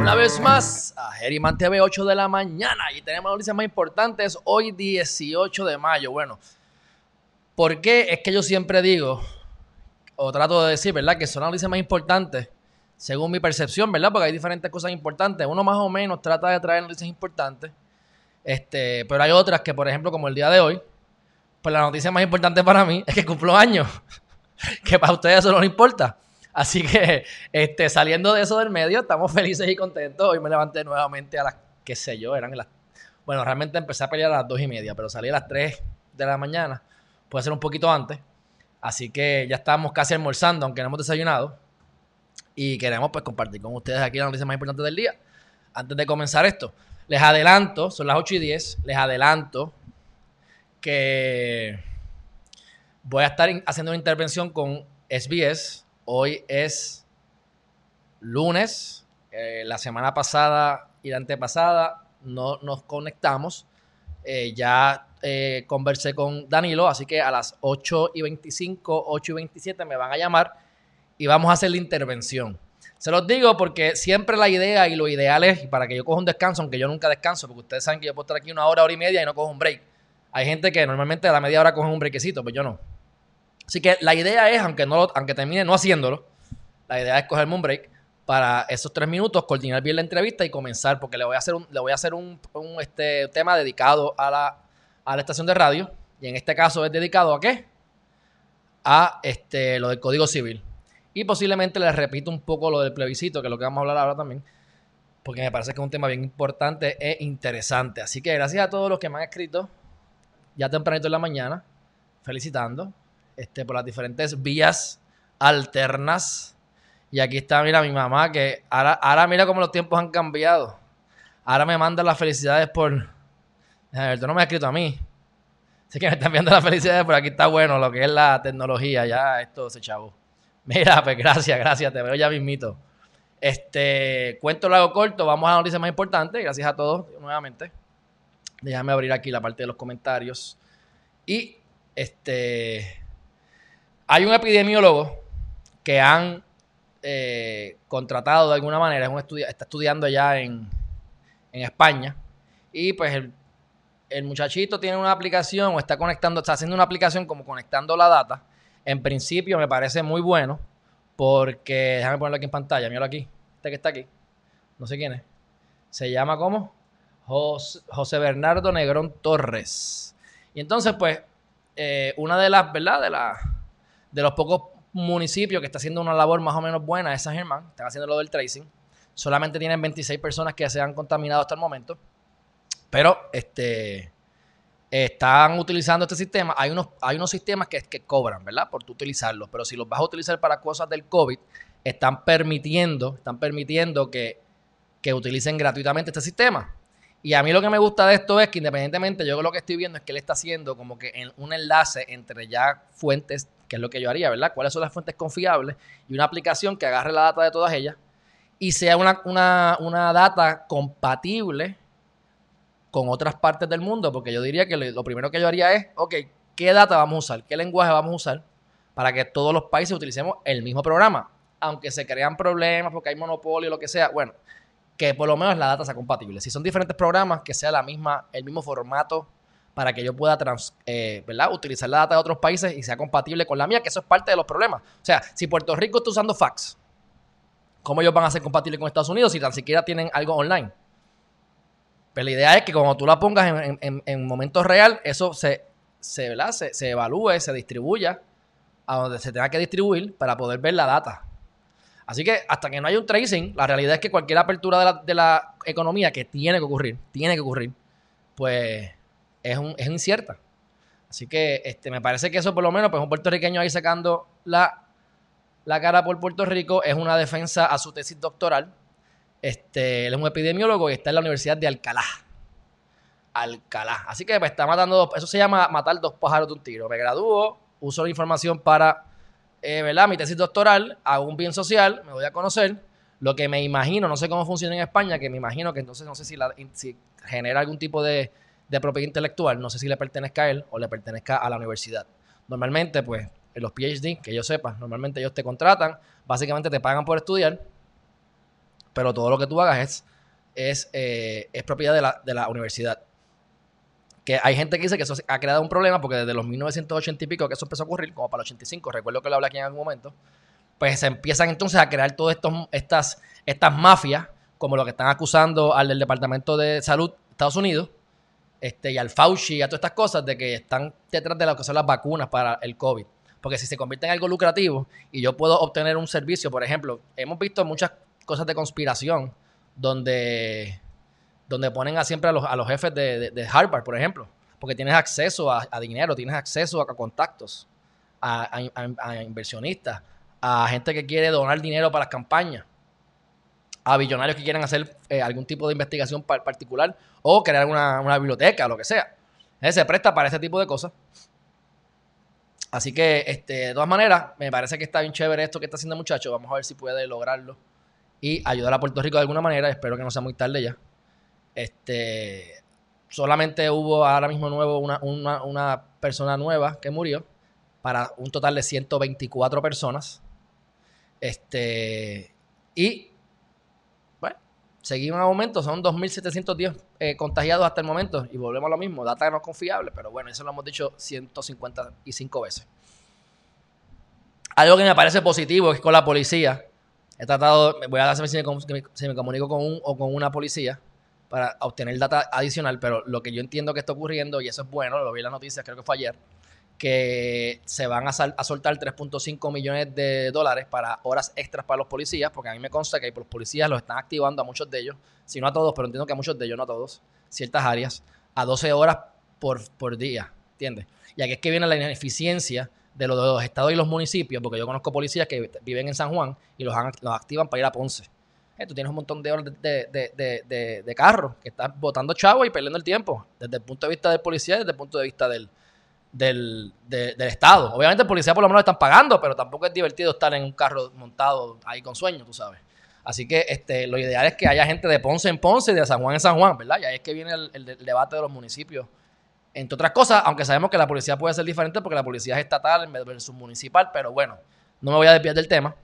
una vez más a Herriman TV 8 de la mañana y tenemos noticias más importantes hoy 18 de mayo. Bueno, ¿por qué? Es que yo siempre digo, o trato de decir, ¿verdad? Que son las noticias más importantes según mi percepción, ¿verdad? Porque hay diferentes cosas importantes. Uno más o menos trata de traer noticias importantes, este, pero hay otras que, por ejemplo, como el día de hoy, pues la noticia más importante para mí es que cumplo años, que para ustedes eso no importa. Así que este, saliendo de eso del medio, estamos felices y contentos. Hoy me levanté nuevamente a las, qué sé yo, eran las... Bueno, realmente empecé a pelear a las dos y media, pero salí a las 3 de la mañana. Puede ser un poquito antes. Así que ya estamos casi almorzando, aunque no hemos desayunado. Y queremos pues compartir con ustedes aquí la noticia más importante del día. Antes de comenzar esto, les adelanto, son las 8 y 10, les adelanto que voy a estar haciendo una intervención con SBS Hoy es lunes. Eh, la semana pasada y la antepasada no nos conectamos. Eh, ya eh, conversé con Danilo, así que a las 8 y 25, 8 y 27 me van a llamar y vamos a hacer la intervención. Se los digo porque siempre la idea y lo ideal es, para que yo coja un descanso, aunque yo nunca descanso, porque ustedes saben que yo puedo estar aquí una hora, hora y media y no cojo un break. Hay gente que normalmente a la media hora coge un brequecito, pues yo no. Así que la idea es, aunque, no aunque termine no haciéndolo, la idea es cogerme un break para esos tres minutos, coordinar bien la entrevista y comenzar, porque le voy a hacer un, le voy a hacer un, este, tema dedicado a la, a la estación de radio. Y en este caso es dedicado a qué? A este, lo del Código Civil. Y posiblemente les repito un poco lo del plebiscito, que es lo que vamos a hablar ahora también, porque me parece que es un tema bien importante e interesante. Así que gracias a todos los que me han escrito ya tempranito en la mañana, felicitando este, por las diferentes vías alternas. Y aquí está, mira, mi mamá, que ahora, ahora mira cómo los tiempos han cambiado. Ahora me manda las felicidades por... A ver, tú no me has escrito a mí. Así que me están viendo las felicidades, por aquí está bueno lo que es la tecnología. Ya esto se chavo. Mira, pues gracias, gracias. Te veo ya mismito. Este, cuento lo hago corto. Vamos a la noticia más importante. Gracias a todos nuevamente. Déjame abrir aquí la parte de los comentarios. Y este hay un epidemiólogo que han eh, contratado de alguna manera, está estudiando allá en, España, y pues el, muchachito tiene una aplicación o está conectando, está haciendo una aplicación como conectando la data. En principio me parece muy bueno porque, déjame ponerlo aquí en pantalla, míralo aquí, este que está aquí, no sé quién es. Se llama como José, Bernardo Negrón Torres. Y entonces, pues, eh, una de las, ¿verdad? De las de los pocos municipios que está haciendo una labor más o menos buena es San Germán, están haciendo lo del tracing. Solamente tienen 26 personas que se han contaminado hasta el momento. Pero este, están utilizando este sistema. Hay unos, hay unos sistemas que, que cobran, ¿verdad? Por tú utilizarlos. Pero si los vas a utilizar para cosas del COVID, están permitiendo, están permitiendo que, que utilicen gratuitamente este sistema. Y a mí lo que me gusta de esto es que independientemente, yo lo que estoy viendo es que él está haciendo como que en un enlace entre ya fuentes, que es lo que yo haría, ¿verdad? ¿Cuáles son las fuentes confiables? Y una aplicación que agarre la data de todas ellas y sea una, una, data compatible con otras partes del mundo, porque yo diría que lo primero que yo haría es, ok, ¿qué data vamos a usar? ¿Qué lenguaje vamos a usar? Para que todos los países utilicemos el mismo programa. Aunque se crean problemas porque hay monopolio lo que sea, bueno, que por lo menos la data sea compatible. Si son diferentes programas, que sea la misma, el mismo formato para que yo pueda eh, utilizar la data de otros países y sea compatible con la mía, que eso es parte de los problemas. O sea, si Puerto Rico está usando fax, ¿cómo ellos van a ser compatibles con Estados Unidos si tan siquiera tienen algo online? Pero pues la idea es que cuando tú la pongas en, en, momento real, eso se, se, evalúe, se distribuya a donde se tenga que distribuir para poder ver la data. Así que hasta que no haya un tracing, la realidad es que cualquier apertura de la, economía que tiene que ocurrir, tiene que ocurrir, pues es, un, es incierta. Así que este, me parece que eso por lo menos, pues un puertorriqueño ahí sacando la, la cara por Puerto Rico es una defensa a su tesis doctoral. Este, él es un epidemiólogo y está en la Universidad de Alcalá. Alcalá. Así que me está matando, eso se llama matar dos pájaros de un tiro. Me gradúo, uso la información para, eh, ¿verdad? Mi tesis doctoral, hago un bien social, me voy a conocer. Lo que me imagino, no sé cómo funciona en España, que me imagino que entonces no sé si, la, si genera algún tipo de, de propiedad intelectual, no sé si le pertenezca a él o le pertenezca a la universidad. Normalmente, pues, en los PhD, que yo sepa, normalmente ellos te contratan, básicamente te pagan por estudiar, pero todo lo que tú hagas es, es, eh, es propiedad de la, de la universidad que hay gente que dice que eso ha creado un problema porque desde los 1980 y pico que eso empezó a ocurrir, como para el 85, recuerdo que lo hablé aquí en algún momento, pues se empiezan entonces a crear todas estas, estas mafias, como lo que están acusando al del Departamento de Salud de Estados Unidos, este, y al Fauci y a todas estas cosas de que están detrás de lo que son las vacunas para el COVID. Porque si se convierte en algo lucrativo y yo puedo obtener un servicio, por ejemplo, hemos visto muchas cosas de conspiración donde donde ponen a siempre a los, a los jefes de, Harvard, por ejemplo, porque tienes acceso a, dinero, tienes acceso a contactos, a, inversionistas, a gente que quiere donar dinero para las campañas, a billonarios que quieren hacer eh, algún tipo de investigación particular o crear una, una biblioteca, lo que sea. se presta para ese tipo de cosas. Así que, este, de todas maneras, me parece que está bien chévere esto que está haciendo el muchacho. Vamos a ver si puede lograrlo y ayudar a Puerto Rico de alguna manera. Espero que no sea muy tarde ya. Este, solamente hubo ahora mismo nuevo una, persona nueva que murió para un total de 124 personas. Este, y seguimos en aumento, son 2.710 eh, contagiados hasta el momento y volvemos a lo mismo, data no confiable, pero bueno, eso lo hemos dicho 155 veces. Algo que me parece positivo es con la policía. He tratado, voy a ver si si me comunico con un o con una policía para obtener data adicional, pero lo que yo entiendo que está ocurriendo, y eso es bueno, lo vi en las noticias, creo que fue ayer, que se van a, soltar 3.5 millones de dólares para horas extras para los policías, porque a mí me consta que los policías los están activando a muchos de ellos, si no a todos, pero entiendo que a muchos de ellos, no a todos, ciertas áreas, a 12 horas por, por día, ¿entiendes? Y aquí es que viene la ineficiencia de los, de estados y los municipios, porque yo conozco policías que viven en San Juan y los, activan para ir a Ponce. Eh, tú tienes un montón de horas de, de, carro que estás botando chavo y perdiendo el tiempo, desde el punto de vista del policía y desde el punto de vista del, del, Estado. Obviamente policía por lo menos están pagando, pero tampoco es divertido estar en un carro montado ahí con sueño, tú sabes. Así que este, lo ideal es que haya gente de Ponce en Ponce y de San Juan en San Juan, ¿verdad? Y ahí es que viene el, debate de los municipios. Entre otras cosas, aunque sabemos que la policía puede ser diferente porque la policía es estatal versus municipal, pero bueno, no me voy a desviar del tema.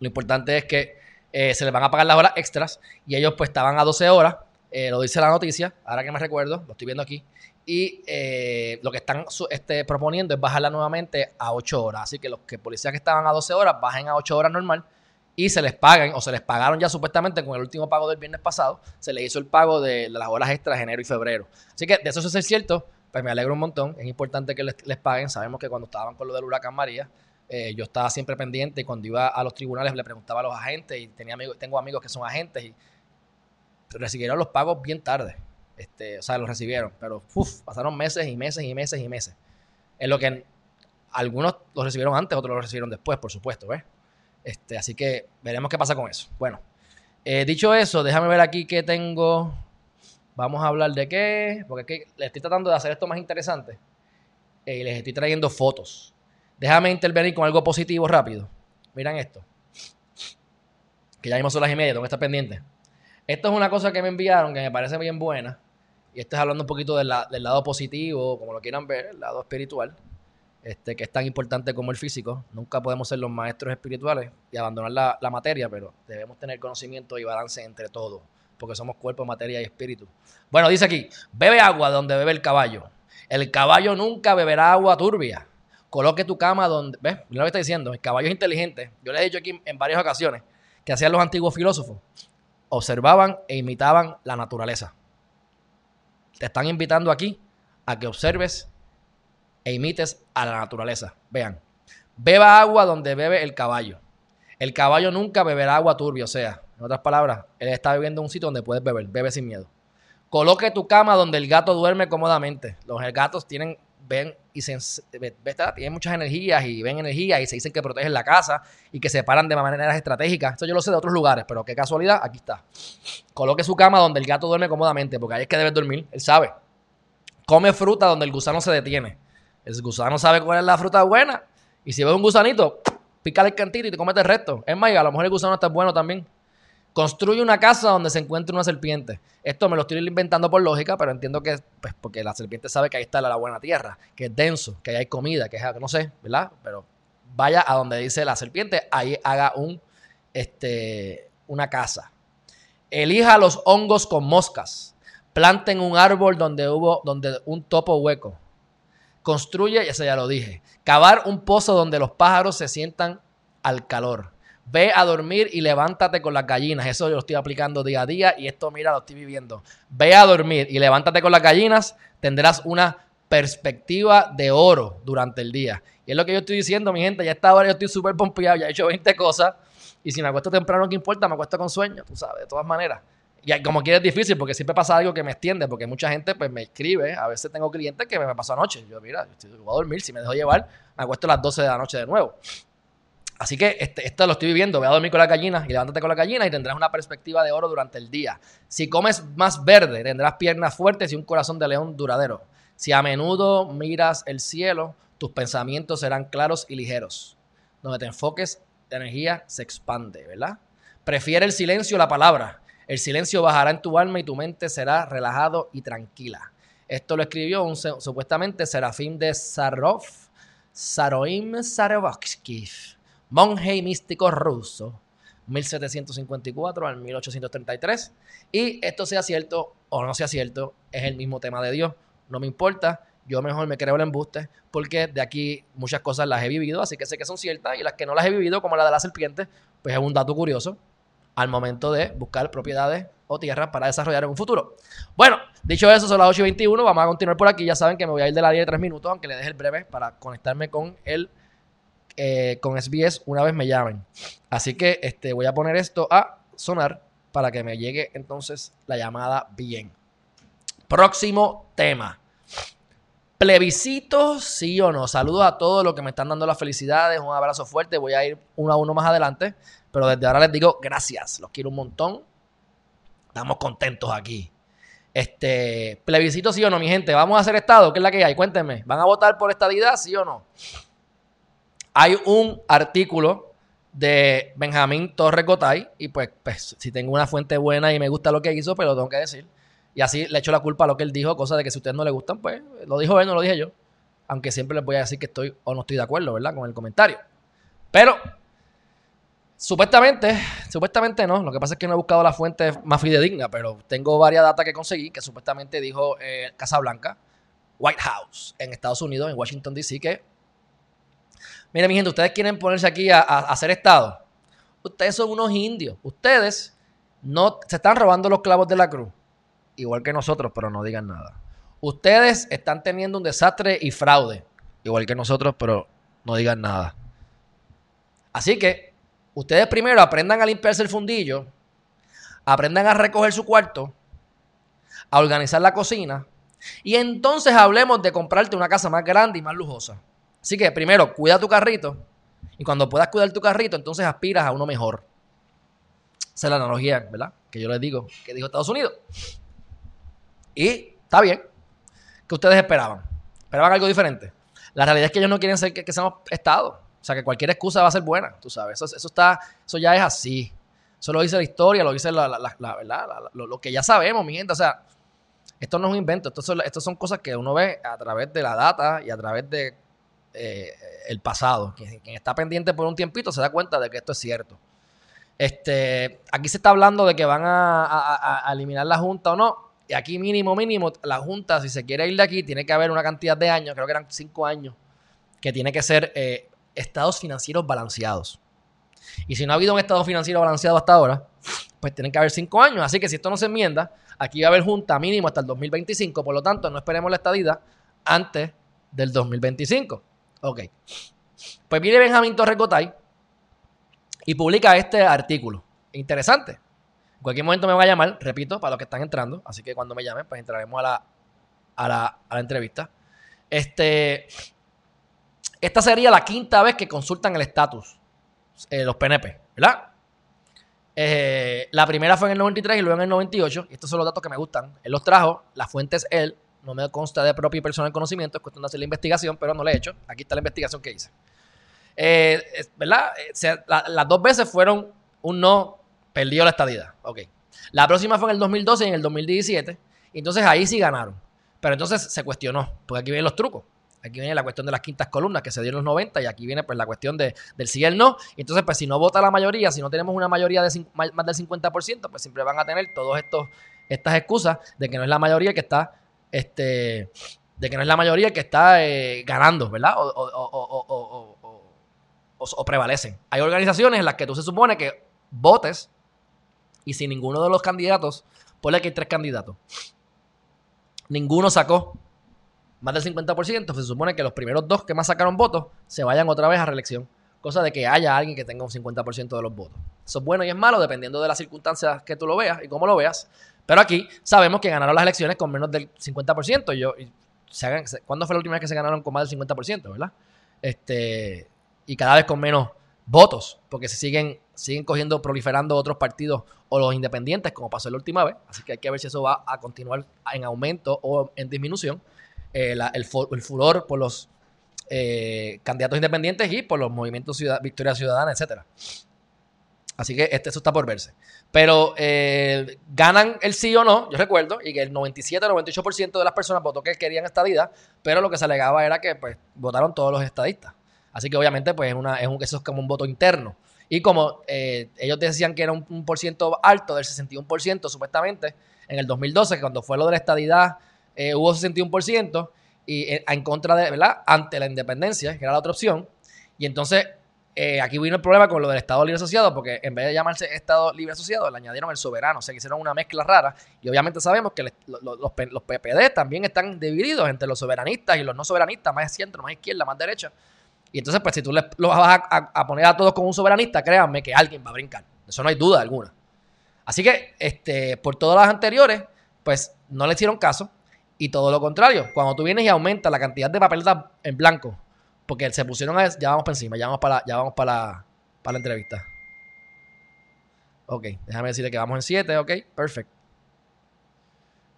Lo importante es que eh, se les van a pagar las horas extras y ellos pues estaban a 12 horas, eh, lo dice la noticia, ahora que me recuerdo, lo estoy viendo aquí, y eh, lo que están este, proponiendo es bajarla nuevamente a 8 horas, así que los que policías que estaban a 12 horas bajen a 8 horas normal y se les paguen o se les pagaron ya supuestamente con el último pago del viernes pasado, se les hizo el pago de las horas extras enero y febrero. Así que de eso es cierto, pues me alegro un montón, es importante que les, les paguen, sabemos que cuando estaban con lo del huracán María, eh, yo estaba siempre pendiente y cuando iba a los tribunales le preguntaba a los agentes y tenía amigos, tengo amigos que son agentes y recibieron los pagos bien tarde. Este, o sea, los recibieron, pero pasaron meses y meses y meses y meses. En lo que algunos los recibieron antes, otros los recibieron después, por supuesto, ¿ves? Este, así que veremos qué pasa con eso. Bueno, eh, dicho eso, déjame ver aquí qué tengo. Vamos a hablar de qué, porque les estoy tratando de hacer esto más interesante. Eh, y les estoy trayendo fotos. Déjame intervenir con algo positivo rápido. Miren esto. Que ya mismo son las y media, tengo que estar pendiente. Esto es una cosa que me enviaron que me parece bien buena. Y esto es hablando un poquito del, lado positivo, como lo quieran ver, el lado espiritual. Este, que es tan importante como el físico. Nunca podemos ser los maestros espirituales y abandonar la, materia, pero debemos tener conocimiento y balance entre todos, porque somos cuerpo, materia y espíritu. Bueno, dice aquí, bebe agua donde bebe el caballo. El caballo nunca beberá agua turbia coloque tu cama donde. ¿Ves? Mira lo que está diciendo. El caballo es inteligente. Yo le he dicho aquí en varias ocasiones que hacían los antiguos filósofos. Observaban e imitaban la naturaleza. Te están invitando aquí a que observes e imites a la naturaleza. Vean. Beba agua donde bebe el caballo. El caballo nunca beberá agua turbia. O sea, en otras palabras, él está bebiendo en un sitio donde puedes beber. Bebe sin miedo. Coloque tu cama donde el gato duerme cómodamente. Los gatos tienen ven y se, tienen muchas energías y ven energías y se dicen que protegen la casa y que se paran de maneras estratégicas. Eso yo lo sé de otros lugares, pero qué casualidad, aquí está. Coloque su cama donde el gato duerme cómodamente, porque ahí es que debe dormir, él sabe. Come fruta donde el gusano se detiene. El gusano sabe cuál es la fruta buena. Y si ves un gusanito, pícale el cantito y te comete el resto. Es más, a lo mejor el gusano está bueno también. Construye una casa donde se encuentre una serpiente. Esto me lo estoy inventando por lógica, pero entiendo que pues, porque la serpiente sabe que ahí está la, buena tierra, que es denso, que ahí hay comida, que es, no sé, ¿verdad? Pero vaya a donde dice la serpiente, ahí haga un, este, una casa. Elija los hongos con moscas. Planten un árbol donde hubo donde un topo hueco. Construye, ya ya lo dije. Cavar un pozo donde los pájaros se sientan al calor. Ve a dormir y levántate con las gallinas. Eso yo lo estoy aplicando día a día y esto, mira, lo estoy viviendo. Ve a dormir y levántate con las gallinas. Tendrás una perspectiva de oro durante el día. Y es lo que yo estoy diciendo, mi gente. Ya está ahora, yo estoy súper pompeado, ya he hecho 20 cosas. Y si me acuesto temprano, ¿qué importa? Me acuesto con sueño, tú sabes, de todas maneras. Y como quiera es difícil porque siempre pasa algo que me extiende, porque mucha gente pues me escribe, a veces tengo clientes que me, pasó anoche. Yo, mira, yo voy a dormir, si me dejo llevar, me acuesto a las 12 de la noche de nuevo. Así que este, esto lo estoy viviendo. Ve a dormir con la gallina y levántate con la gallina y tendrás una perspectiva de oro durante el día. Si comes más verde, tendrás piernas fuertes y un corazón de león duradero. Si a menudo miras el cielo, tus pensamientos serán claros y ligeros. Donde te enfoques, la energía se expande, ¿verdad? Prefiere el silencio a la palabra. El silencio bajará en tu alma y tu mente será relajado y tranquila. Esto lo escribió un supuestamente Serafín de Sarov, Saroim Sarovoksky monje y místico ruso, 1754 al 1833. Y esto sea cierto o no sea cierto, es el mismo tema de Dios. No me importa, yo mejor me creo el embuste porque de aquí muchas cosas las he vivido, así que sé que son ciertas y las que no las he vivido, como la de la serpiente, pues es un dato curioso al momento de buscar propiedades o tierras para desarrollar en un futuro. Bueno, dicho eso, son las 8 y 21, vamos a continuar por aquí. Ya saben que me voy a ir de la área de 3 minutos, aunque le deje el breve para conectarme con el eh, con SBS una vez me llamen. Así que este, voy a poner esto a sonar para que me llegue entonces la llamada bien. Próximo tema. Plebiscito, sí o no. Saludos a todos los que me están dando las felicidades. Un abrazo fuerte. Voy a ir uno a uno más adelante. Pero desde ahora les digo gracias. Los quiero un montón. Estamos contentos aquí. Este, plebiscito, sí o no, mi gente. Vamos a hacer estado. ¿Qué es la que hay? Cuéntenme. ¿Van a votar por estadidad, sí o no? Hay un artículo de Benjamín Torres Gotay, y pues, pues, si tengo una fuente buena y me gusta lo que hizo, pues lo tengo que decir. Y así le echo la culpa a lo que él dijo, cosa de que si a ustedes no le gustan, pues lo dijo él, no lo dije yo. Aunque siempre les voy a decir que estoy o no estoy de acuerdo, ¿verdad? Con el comentario. Pero, supuestamente, supuestamente no. Lo que pasa es que no he buscado la fuente más fidedigna, pero tengo varias datas que conseguí que supuestamente dijo eh, Casa Blanca, White House, en Estados Unidos, en Washington, D.C., que Mira, mi gente, ustedes quieren ponerse aquí a, hacer Estado. Ustedes son unos indios. Ustedes no se están robando los clavos de la cruz. Igual que nosotros, pero no digan nada. Ustedes están teniendo un desastre y fraude. Igual que nosotros, pero no digan nada. Así que ustedes primero aprendan a limpiarse el fundillo, aprendan a recoger su cuarto, a organizar la cocina y entonces hablemos de comprarte una casa más grande y más lujosa. Así que primero, cuida tu carrito. Y cuando puedas cuidar tu carrito, entonces aspiras a uno mejor. Esa es la analogía, ¿verdad? Que yo les digo, que dijo Estados Unidos. Y está bien. ¿Qué ustedes esperaban? ¿Esperaban algo diferente? La realidad es que ellos no quieren ser que, seamos Estado. O sea, que cualquier excusa va a ser buena, tú sabes. Eso, eso, está, eso ya es así. Eso lo dice la historia, lo dice la, ¿verdad? lo, que ya sabemos, mi gente. O sea, esto no es un invento. Esto son, esto son cosas que uno ve a través de la data y a través de eh, el pasado. Quien, está pendiente por un tiempito se da cuenta de que esto es cierto. Este, aquí se está hablando de que van a, eliminar la Junta o no. Y aquí mínimo, mínimo, la Junta, si se quiere ir de aquí, tiene que haber una cantidad de años, creo que eran cinco años, que tiene que ser eh, estados financieros balanceados. Y si no ha habido un estado financiero balanceado hasta ahora, pues tienen que haber cinco años. Así que si esto no se enmienda, aquí va a haber junta mínimo hasta el 2025. Por lo tanto, no esperemos la estadía antes del 2025. Ok. Pues viene Benjamín Torres Gotay y publica este artículo. Interesante. En cualquier momento me va a llamar, repito, para los que están entrando. Así que cuando me llamen, pues entraremos a la, a la, entrevista. Este, esta sería la quinta vez que consultan el estatus eh, los PNP, ¿verdad? Eh, la primera fue en el 93 y luego en el 98. Y estos son los datos que me gustan. Él los trajo, la fuente es él. No me consta de propio y personal conocimiento, es cuestión de hacer la investigación, pero no la he hecho. Aquí está la investigación que hice. Eh, ¿Verdad? las dos veces fueron un no, perdió la estadía. Ok. La próxima fue en el 2012 y en el 2017. Y entonces ahí sí ganaron. Pero entonces se cuestionó, porque aquí vienen los trucos. Aquí viene la cuestión de las quintas columnas que se dio en los 90 y aquí viene pues la cuestión de, del sí y el no. Entonces, pues si no vota la mayoría, si no tenemos una mayoría de más del 50%, pues siempre van a tener estos estas excusas de que no es la mayoría que está este de que no es la mayoría que está eh, ganando, ¿verdad? O, o, prevalecen. Hay organizaciones en las que tú se supone que votes y si ninguno de los candidatos, ponle que hay tres candidatos, ninguno sacó más del 50%, pues se supone que los primeros dos que más sacaron votos se vayan otra vez a reelección. Cosa de que haya alguien que tenga un 50% de los votos. Eso es bueno y es malo dependiendo de las circunstancias que tú lo veas y cómo lo veas. Pero aquí sabemos que ganaron las elecciones con menos del 50%. yo, ¿Cuándo fue la última vez que se ganaron con más del 50%, verdad? Este, y cada vez con menos votos, porque se siguen, siguen cogiendo, proliferando otros partidos o los independientes, como pasó la última vez. Así que hay que ver si eso va a continuar en aumento o en disminución. Eh, el, furor por los eh, candidatos independientes y por los movimientos Victoria Ciudadana, etcétera. Así que este, eso está por verse. Pero eh, ganan el sí o no, yo recuerdo, y que el 97 98% de las personas votó que querían estadidad, pero lo que se alegaba era que pues, votaron todos los estadistas. Así que obviamente pues, es una, es un, eso es como un voto interno. Y como ellos decían que era un, por ciento alto, del 61% supuestamente, en el 2012, cuando fue lo de la estadidad eh, hubo 61% y eh, en contra de, ¿verdad? Ante la independencia, que era la otra opción. Y entonces eh, aquí vino el problema con lo del Estado Libre Asociado, porque en vez de llamarse Estado Libre Asociado, le añadieron el soberano, o sea, que hicieron una mezcla rara. Y obviamente sabemos que los, PPD también están divididos entre los soberanistas y los no soberanistas, más centro, más izquierda, más derecha. Y entonces, pues si tú los vas a, poner a todos como un soberanista, créanme que alguien va a brincar. Eso no hay duda alguna. Así que, este, por todas las anteriores, pues no le hicieron caso. Y todo lo contrario, cuando tú vienes y aumentas la cantidad de papeletas en blanco, porque se pusieron a... Ya vamos para encima, ya vamos para, ya vamos para, la, para la entrevista. Ok, déjame decirle que vamos en 7, ok, perfecto.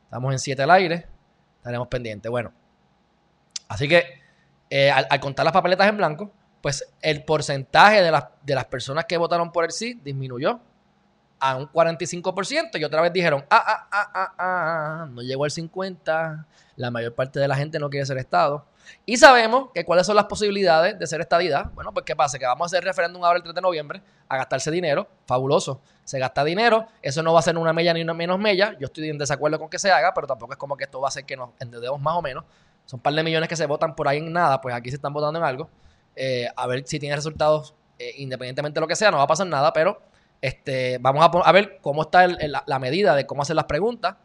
Estamos en 7 al aire, estaremos pendientes. Bueno, así que eh, al, contar las papeletas en blanco, pues el porcentaje de las, de las personas que votaron por el sí disminuyó a un 45% y otra vez dijeron, ah, ah, ah, ah, ah, no llegó al 50%, la mayor parte de la gente no quiere ser Estado. Y sabemos que cuáles son las posibilidades de ser estadidad. Bueno, pues ¿qué pasa? Que vamos a hacer referéndum ahora el 3 de noviembre a gastarse dinero. Fabuloso. Se gasta dinero. Eso no va a ser una mella ni una menos mella. Yo estoy en desacuerdo con que se haga, pero tampoco es como que esto va a hacer que nos endeudemos más o menos. Son un par de millones que se votan por ahí en nada. Pues aquí se están votando en algo. Eh, a ver si tiene resultados eh, independientemente de lo que sea. No va a pasar nada, pero este, vamos a, ver cómo está la, medida de cómo hacer las preguntas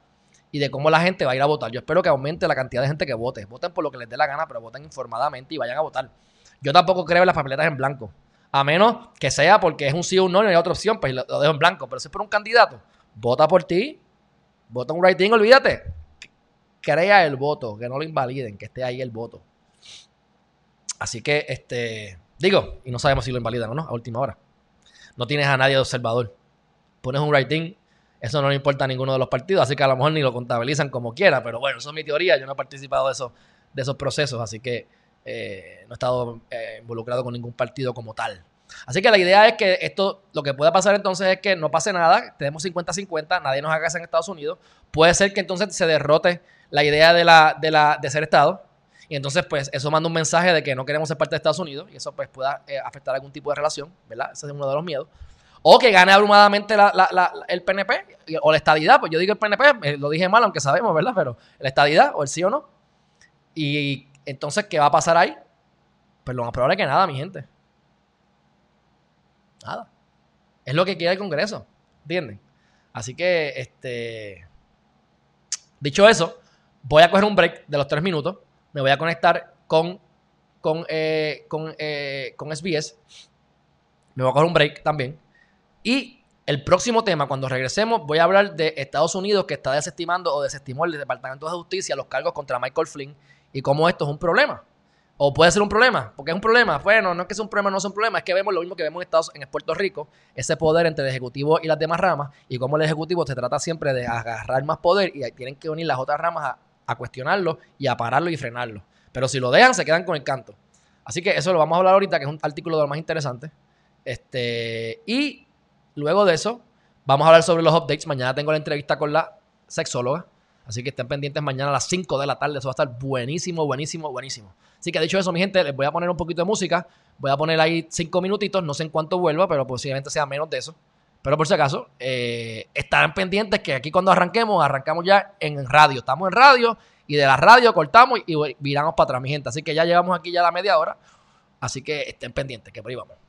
y de cómo la gente va a ir a votar. Yo espero que aumente la cantidad de gente que vote. Voten por lo que les dé la gana, pero voten informadamente y vayan a votar. Yo tampoco creo en las papeletas en blanco. A menos que sea porque es un sí o un no y no hay otra opción, pues lo, dejo en blanco. Pero si es por un candidato, vota por ti. Vota un writing, olvídate. Crea el voto, que no lo invaliden, que esté ahí el voto. Así que, este, digo, y no sabemos si lo invalidan o no a última hora no tienes a nadie de observador. Pones un rating, eso no le importa a ninguno de los partidos, así que a lo mejor ni lo contabilizan como quiera, pero bueno, eso es mi teoría, yo no he participado de esos, de esos procesos, así que eh, no he estado eh, involucrado con ningún partido como tal. Así que la idea es que esto, lo que pueda pasar entonces es que no pase nada, tenemos 50-50, nadie nos haga eso en Estados Unidos. Puede ser que entonces se derrote la idea de, la, de, la, de ser Estado, y entonces, pues, eso manda un mensaje de que no queremos ser parte de Estados Unidos y eso, pues, pueda eh, afectar algún tipo de relación, ¿verdad? Ese es uno de los miedos. O que gane abrumadamente el PNP o la estadidad. Pues yo digo el PNP, eh, lo dije mal, aunque sabemos, ¿verdad? Pero la estadidad o el sí o no. Y entonces, ¿qué va a pasar ahí? Pues lo más probable es que nada, mi gente. Nada. Es lo que quiere el Congreso. ¿Entienden? Así que, este. Dicho eso, voy a coger un break de los tres minutos me voy a conectar con, con, eh, con, eh, con SBS. Me voy a coger un break también. Y el próximo tema, cuando regresemos, voy a hablar de Estados Unidos que está desestimando o desestimó el Departamento de Justicia los cargos contra Michael Flynn y cómo esto es un problema. O puede ser un problema, porque es un problema. Bueno, no es que sea un problema, no es un problema, es que vemos lo mismo que vemos en Estados en Puerto Rico, ese poder entre el Ejecutivo y las demás ramas, y cómo el Ejecutivo se trata siempre de agarrar más poder y tienen que unir las otras ramas a, cuestionarlo y a pararlo y frenarlo. Pero si lo dejan, se quedan con el canto. Así que eso lo vamos a hablar ahorita, que es un artículo de lo más interesante. Este, y luego de eso, vamos a hablar sobre los updates. Mañana tengo la entrevista con la sexóloga. Así que estén pendientes mañana a las 5 de la tarde. Eso va a estar buenísimo, buenísimo, buenísimo. Así que dicho eso, mi gente, les voy a poner un poquito de música. Voy a poner ahí 5 minutitos. No sé en cuánto vuelva, pero posiblemente sea menos de eso. Pero por si acaso, eh, estarán pendientes que aquí cuando arranquemos, arrancamos ya en radio. Estamos en radio y de la radio cortamos y viramos para atrás, mi gente. Así que ya llegamos aquí ya la media hora. Así que estén pendientes, que por ahí vamos.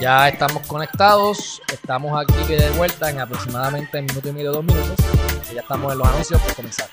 Ya estamos conectados, estamos aquí de vuelta en aproximadamente un minuto y medio, dos minutos. Ya estamos en los anuncios, pues comenzar.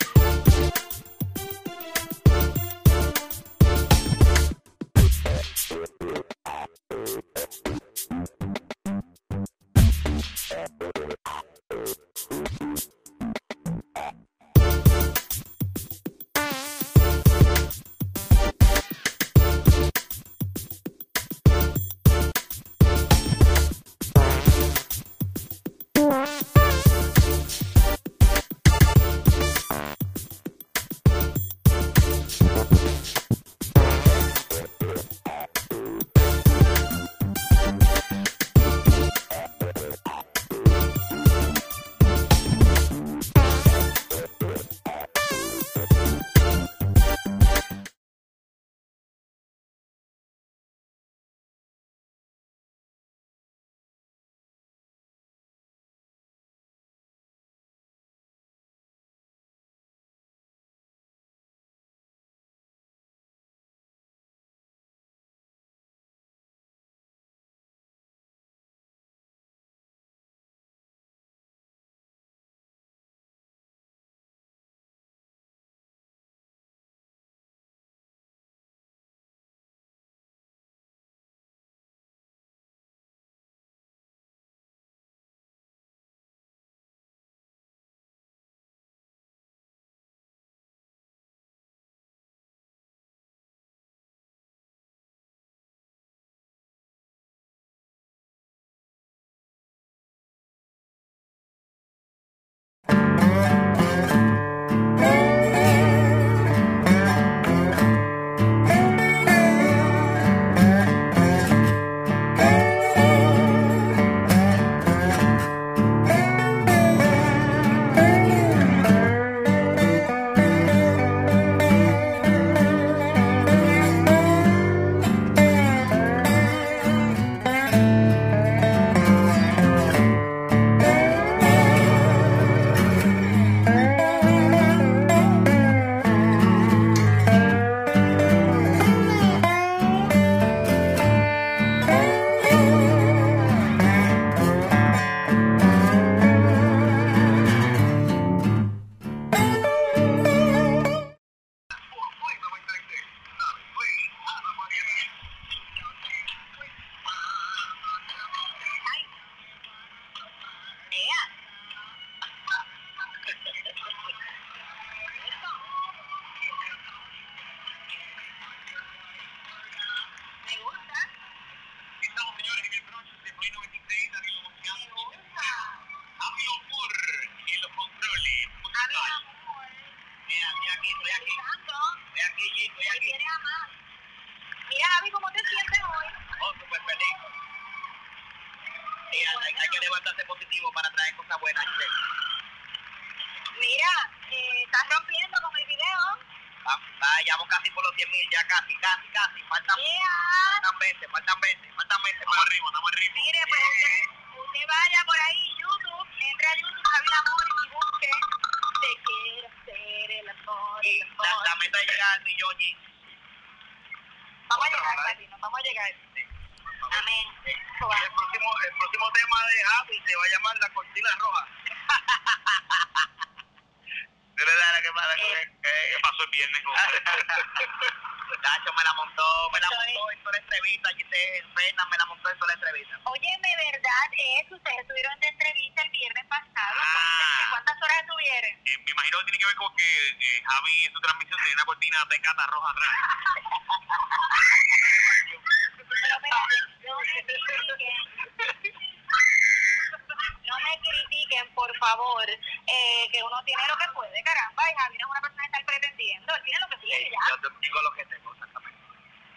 no me critiquen. Por favor, eh, que uno tiene lo que puede, caramba. Y Javier es una persona que está pretendiendo. Él tiene lo que tiene. ya. Yo tengo lo que tengo, exactamente.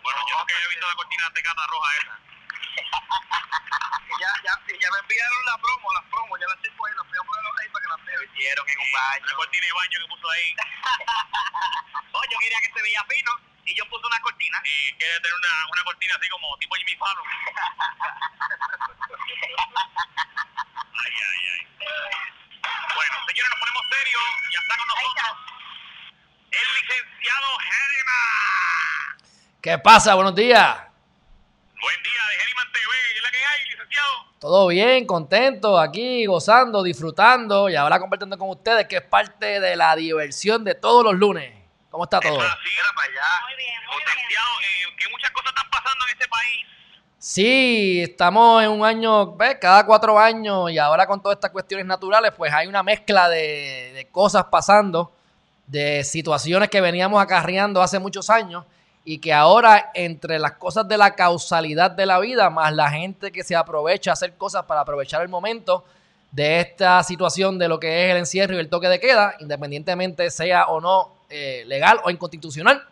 Bueno, yo nunca había visto la cortina de cata roja esa. ya, ya, ya me enviaron la promo, las promos, ya las estoy poniendo, las a poner ahí para que las vean. Me en un baño. La cortina de baño que puso ahí. ¿Qué pasa? Buenos días. Buen día de Geriman TV. ¿Qué es la que hay, licenciado? Todo bien, contento, aquí gozando, disfrutando y ahora compartiendo con ustedes que es parte de la diversión de todos los lunes. ¿Cómo está todo? Sí. Muy bien, muy bien. Eh, que muchas cosas están pasando en este país. Sí, estamos en un año, ¿ves? cada cuatro años y ahora con todas estas cuestiones naturales, pues hay una mezcla de cosas pasando, de situaciones que veníamos acarreando hace muchos años y que ahora entre las cosas de la causalidad de la vida, más la gente que se aprovecha a hacer cosas para aprovechar el momento de esta situación de lo que es el encierro y el toque de queda, independientemente sea o no eh, legal o inconstitucional.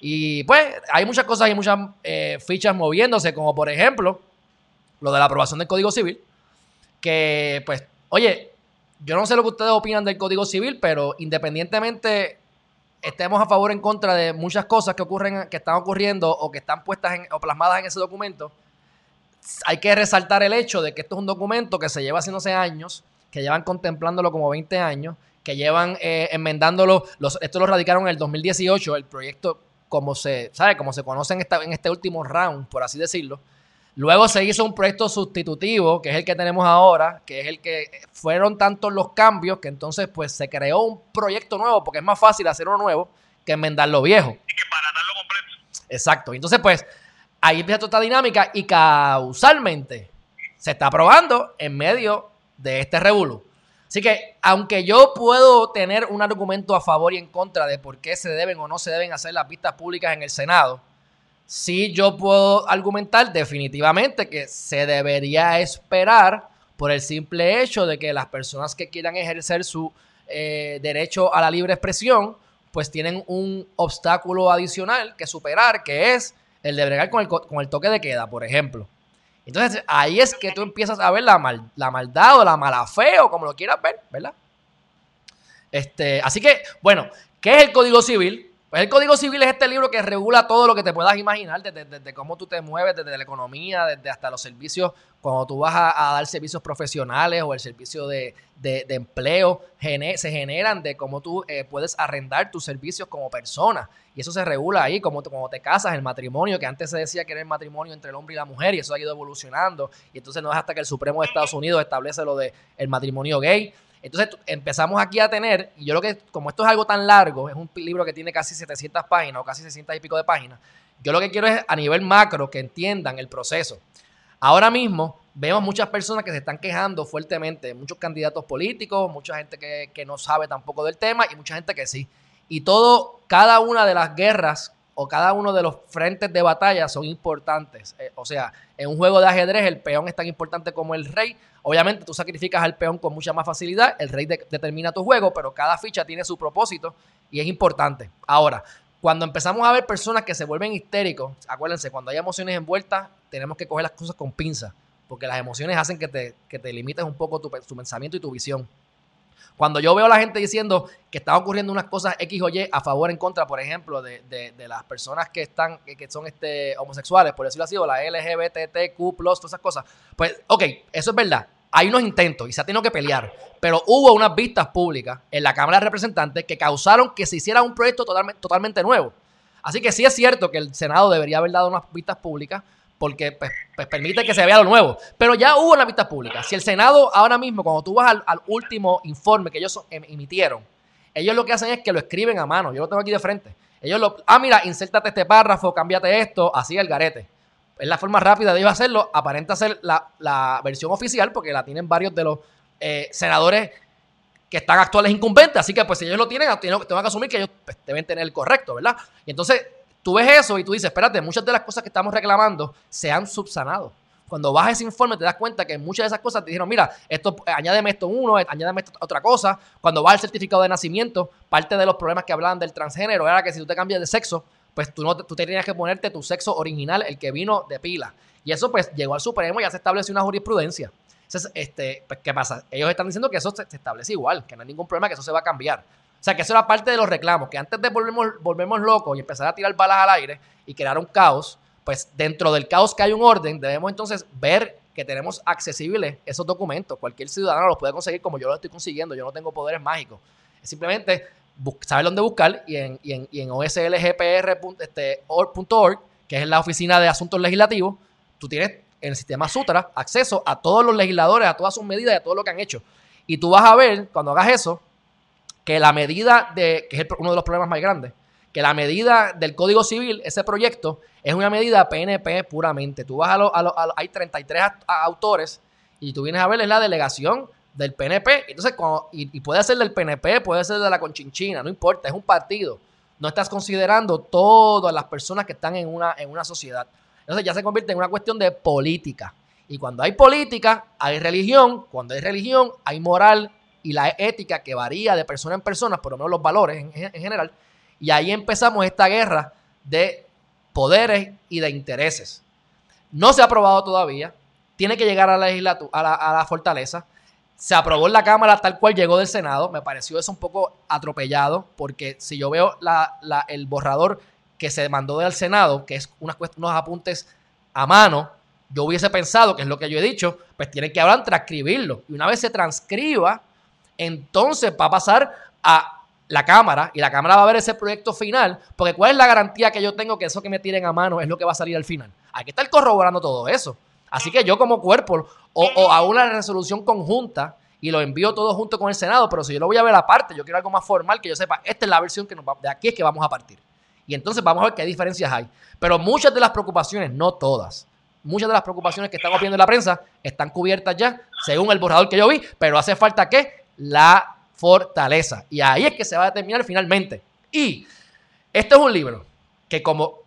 Y pues hay muchas cosas y muchas eh, fichas moviéndose, como por ejemplo lo de la aprobación del Código Civil, que pues, oye, yo no sé lo que ustedes opinan del Código Civil, pero independientemente estemos a favor o en contra de muchas cosas que ocurren, que están ocurriendo o que están puestas o plasmadas en ese documento, hay que resaltar el hecho de que esto es un documento que se lleva haciéndose años, que llevan contemplándolo como 20 años, que llevan eh, enmendándolo, los, esto lo radicaron en el 2018, el proyecto como se, ¿sabe? Como se conoce en, esta, en este último round, por así decirlo. Luego se hizo un proyecto sustitutivo, que es el que tenemos ahora, que es el que fueron tantos los cambios que entonces pues se creó un proyecto nuevo, porque es más fácil hacer uno nuevo que enmendar lo viejo. Y que para darlo completo. Exacto. Entonces pues ahí empieza toda esta dinámica y causalmente se está aprobando en medio de este revuelo. Así que, aunque yo puedo tener un argumento a favor y en contra de por qué se deben o no se deben hacer las vistas públicas en el Senado, sí yo puedo argumentar definitivamente que se debería esperar por el simple hecho de que las personas que quieran ejercer su eh, derecho a la libre expresión, pues tienen un obstáculo adicional que superar, que es el de bregar con el, con el toque de queda, por ejemplo. Entonces ahí es que tú empiezas a ver la, mal, la maldad o la mala fe o como lo quieras ver, ¿verdad? Este, así que, bueno, ¿qué es el Código Civil? Pues el Código Civil es este libro que regula todo lo que te puedas imaginar, desde, cómo tú te mueves, desde la economía, desde hasta los servicios, cuando tú vas a, dar servicios profesionales o el servicio de, empleo, se generan de cómo tú eh, puedes arrendar tus servicios como persona. Y eso se regula ahí, como, como te casas, el matrimonio, que antes se decía que era el matrimonio entre el hombre y la mujer, y eso ha ido evolucionando. Y entonces no es hasta que el Supremo de Estados Unidos establece lo de el matrimonio gay. Entonces empezamos aquí a tener, y yo lo que, como esto es algo tan largo, es un libro que tiene casi 700 páginas o casi 600 y pico de páginas, yo lo que quiero es a nivel macro que entiendan el proceso. Ahora mismo vemos muchas personas que se están quejando fuertemente, muchos candidatos políticos, mucha gente que, que no sabe tampoco del tema y mucha gente que sí. Y todo, cada una de las guerras o cada uno de los frentes de batalla son importantes. Eh, o sea, en un juego de ajedrez el peón es tan importante como el rey. Obviamente tú sacrificas al peón con mucha más facilidad, el rey determina tu juego, pero cada ficha tiene su propósito y es importante. Ahora, cuando empezamos a ver personas que se vuelven histéricos, acuérdense, cuando hay emociones envueltas, tenemos que coger las cosas con pinza, porque las emociones hacen que te, que te limites un poco tu pensamiento y tu visión. Cuando yo veo a la gente diciendo que están ocurriendo unas cosas X o Y a favor o en contra, por ejemplo, de, las personas que están, que son este, homosexuales, por decirlo así, o la LGBTQ, todas esas cosas, pues, ok, eso es verdad. Hay unos intentos y se ha tenido que pelear, pero hubo unas vistas públicas en la Cámara de Representantes que causaron que se hiciera un proyecto totalmente, totalmente nuevo. Así que sí es cierto que el Senado debería haber dado unas vistas públicas, porque pues, pues, permite que se vea lo nuevo. Pero ya hubo una vista pública. Si el Senado ahora mismo, cuando tú vas al, último informe que ellos em, emitieron, ellos lo que hacen es que lo escriben a mano. Yo lo tengo aquí de frente. Ellos lo, ah, mira, insértate este párrafo, cámbiate esto, así el garete. Es la forma rápida de ellos hacerlo. Aparenta ser la, versión oficial, porque la tienen varios de los eh, senadores que están actuales incumbentes. Así que, pues, si ellos lo tienen, tengo, que asumir que ellos pues, deben tener el correcto, ¿verdad? Y entonces, Tú ves eso y tú dices, espérate, muchas de las cosas que estamos reclamando se han subsanado. Cuando vas a ese informe te das cuenta que muchas de esas cosas te dijeron, mira, esto, añádeme esto uno, añádeme esto otra cosa. Cuando vas al certificado de nacimiento, parte de los problemas que hablaban del transgénero era que si tú te cambias de sexo, pues tú, no, tú tenías que ponerte tu sexo original, el que vino de pila. Y eso pues llegó al Supremo y ya se estableció una jurisprudencia. Entonces, este, pues, ¿qué pasa? Ellos están diciendo que eso se, se establece igual, que no hay ningún problema, que eso se va a cambiar. O sea, que eso era parte de los reclamos, que antes de volvernos, volvernos locos y empezar a tirar balas al aire y crear un caos, pues dentro del caos que hay un orden, debemos entonces ver que tenemos accesibles esos documentos. Cualquier ciudadano los puede conseguir como yo lo estoy consiguiendo. Yo no tengo poderes mágicos. Simplemente saber dónde buscar y en, y en, y en oslgpr.org, este, que es la oficina de asuntos legislativos, tú tienes en el sistema Sutra acceso a todos los legisladores, a todas sus medidas y a todo lo que han hecho. Y tú vas a ver, cuando hagas eso, que la medida de, que es uno de los problemas más grandes, que la medida del Código Civil, ese proyecto, es una medida PNP puramente. Tú vas a los, hay 33 autores y tú vienes a ver, es la delegación del PNP. Entonces, y, puede ser del PNP, puede ser de la Conchinchina, no importa, es un partido. No estás considerando todas las personas que están en una, en una sociedad. Entonces ya se convierte en una cuestión de política. Y cuando hay política, hay religión. Cuando hay religión, hay moral y la ética que varía de persona en persona, por lo menos los valores en, general. Y ahí empezamos esta guerra de poderes y de intereses. No se ha aprobado todavía. Tiene que llegar a la legislatura, a la fortaleza. Se aprobó en la Cámara tal cual llegó del Senado. Me pareció eso un poco atropellado, porque si yo veo el borrador que se mandó del Senado, que es unas, unos apuntes a mano, yo hubiese pensado, que es lo que yo he dicho, pues tienen que hablar transcribirlo. Y una vez se transcriba, entonces va a pasar a la Cámara y la Cámara va a ver ese proyecto final, porque ¿cuál es la garantía que yo tengo que eso que me tiren a mano es lo que va a salir al final? Hay que estar corroborando todo eso. Así que yo como cuerpo o, hago una resolución conjunta y lo envío todo junto con el Senado, pero si yo lo voy a ver aparte, yo quiero algo más formal que yo sepa, esta es la versión que nos va, de aquí es que vamos a partir. Y entonces vamos a ver qué diferencias hay. Pero muchas de las preocupaciones, no todas, muchas de las preocupaciones que estamos viendo en la prensa están cubiertas ya, según el borrador que yo vi, pero hace falta que la fortaleza. Y ahí es que se va a determinar finalmente. Y este es un libro que como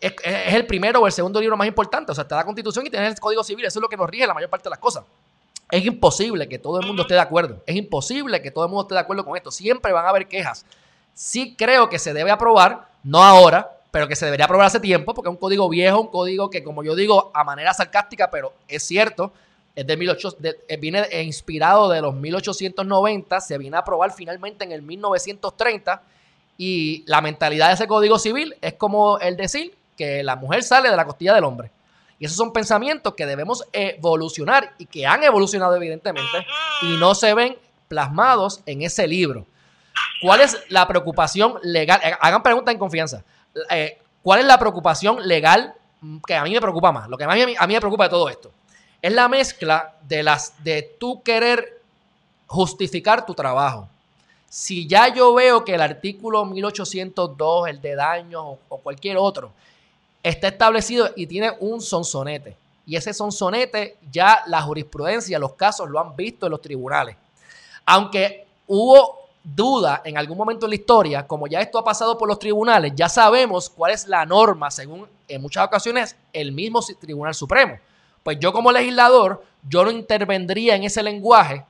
es, el primero o el segundo libro más importante. O sea, está la constitución y tienes el código civil. Eso es lo que nos rige la mayor parte de las cosas. Es imposible que todo el mundo esté de acuerdo. Es imposible que todo el mundo esté de acuerdo con esto. Siempre van a haber quejas. Sí creo que se debe aprobar, no ahora, pero que se debería aprobar hace tiempo, porque es un código viejo, un código que, como yo digo, a manera sarcástica, pero es cierto, es de 1800, eh, viene inspirado de los 1890, se viene a aprobar finalmente en el 1930, y la mentalidad de ese código civil es como el decir que la mujer sale de la costilla del hombre. Y esos son pensamientos que debemos evolucionar y que han evolucionado evidentemente y no se ven plasmados en ese libro. ¿Cuál es la preocupación legal? Eh, hagan preguntas en confianza. Eh, ¿Cuál es la preocupación legal que a mí me preocupa más? Lo que más a mí me preocupa de todo esto es la mezcla de las de tú querer justificar tu trabajo. Si ya yo veo que el artículo 1802, el de daño o cualquier otro, está establecido y tiene un sonsonete. Y ese sonsonete ya la jurisprudencia, los casos lo han visto en los tribunales. Aunque hubo duda en algún momento en la historia, como ya esto ha pasado por los tribunales, ya sabemos cuál es la norma, según en muchas ocasiones el mismo Tribunal Supremo. Pues yo como legislador, yo no intervendría en ese lenguaje,